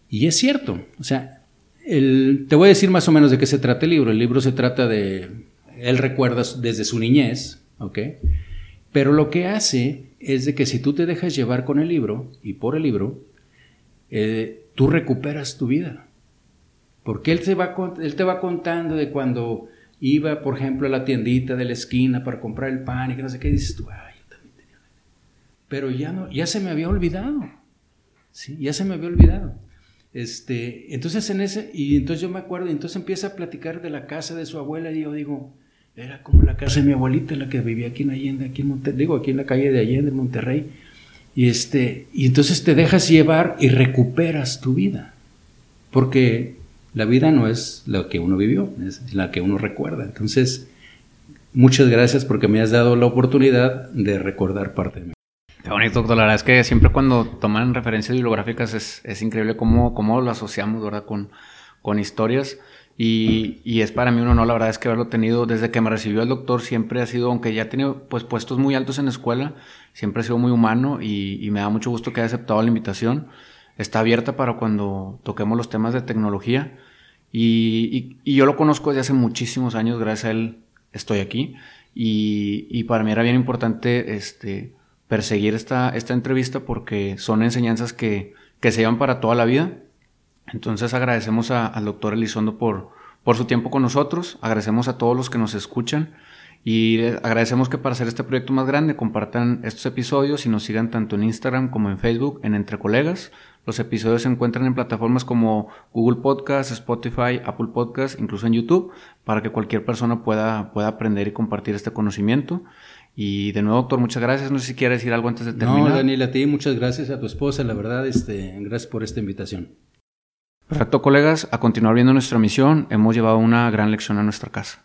Y es cierto, o sea, te voy a decir más o menos de qué se trata el libro. El libro se trata de, él recuerda desde su niñez, ¿ok? Pero lo que hace es de que si tú te dejas llevar con el libro y por el libro, eh, tú recuperas tu vida. Porque él te, va, él te va contando de cuando iba, por ejemplo, a la tiendita de la esquina para comprar el pan y que no sé qué, dices tú, ay, yo también tenía. Pero ya, no, ya se me había olvidado. ¿Sí? Ya se me había olvidado. Este, entonces en ese, y entonces yo me acuerdo, y entonces empieza a platicar de la casa de su abuela y yo digo, era como la casa de mi abuelita, la que vivía aquí en Allende, aquí en Monterrey, digo, aquí en la calle de Allende, en Monterrey. Y, este, y entonces te dejas llevar y recuperas tu vida. Porque la vida no es lo que uno vivió, es la que uno recuerda. Entonces, muchas gracias porque me has dado la oportunidad de recordar parte de mí. Qué bonito, doctor. La verdad es que siempre cuando toman referencias bibliográficas es, es increíble cómo, cómo, lo asociamos, ¿verdad? Con, con historias. Y, y, es para mí un honor, la verdad es que haberlo tenido desde que me recibió el doctor, siempre ha sido, aunque ya ha tenido pues, puestos muy altos en la escuela, siempre ha sido muy humano y, y me da mucho gusto que haya aceptado la invitación. Está abierta para cuando toquemos los temas de tecnología. Y, y, yo lo conozco desde hace muchísimos años, gracias a él estoy aquí. Y, para mí era bien importante este, perseguir esta, esta entrevista porque son enseñanzas que, que se llevan para toda la vida entonces agradecemos al doctor Elizondo por, por su tiempo con nosotros, agradecemos a todos los que nos escuchan y agradecemos que para hacer este proyecto más grande compartan estos episodios y nos sigan tanto en Instagram como en Facebook en Entre Colegas. Los episodios se encuentran en plataformas como Google Podcast, Spotify, Apple Podcast, incluso en YouTube, para que cualquier persona pueda, pueda aprender y compartir este conocimiento. Y de nuevo, doctor, muchas gracias. No sé si quiere decir algo antes de terminar. No, Daniel, a ti muchas gracias a tu esposa, la verdad, este, gracias por esta invitación. Perfecto, colegas. A continuar viendo nuestra misión, hemos llevado una gran lección a nuestra casa.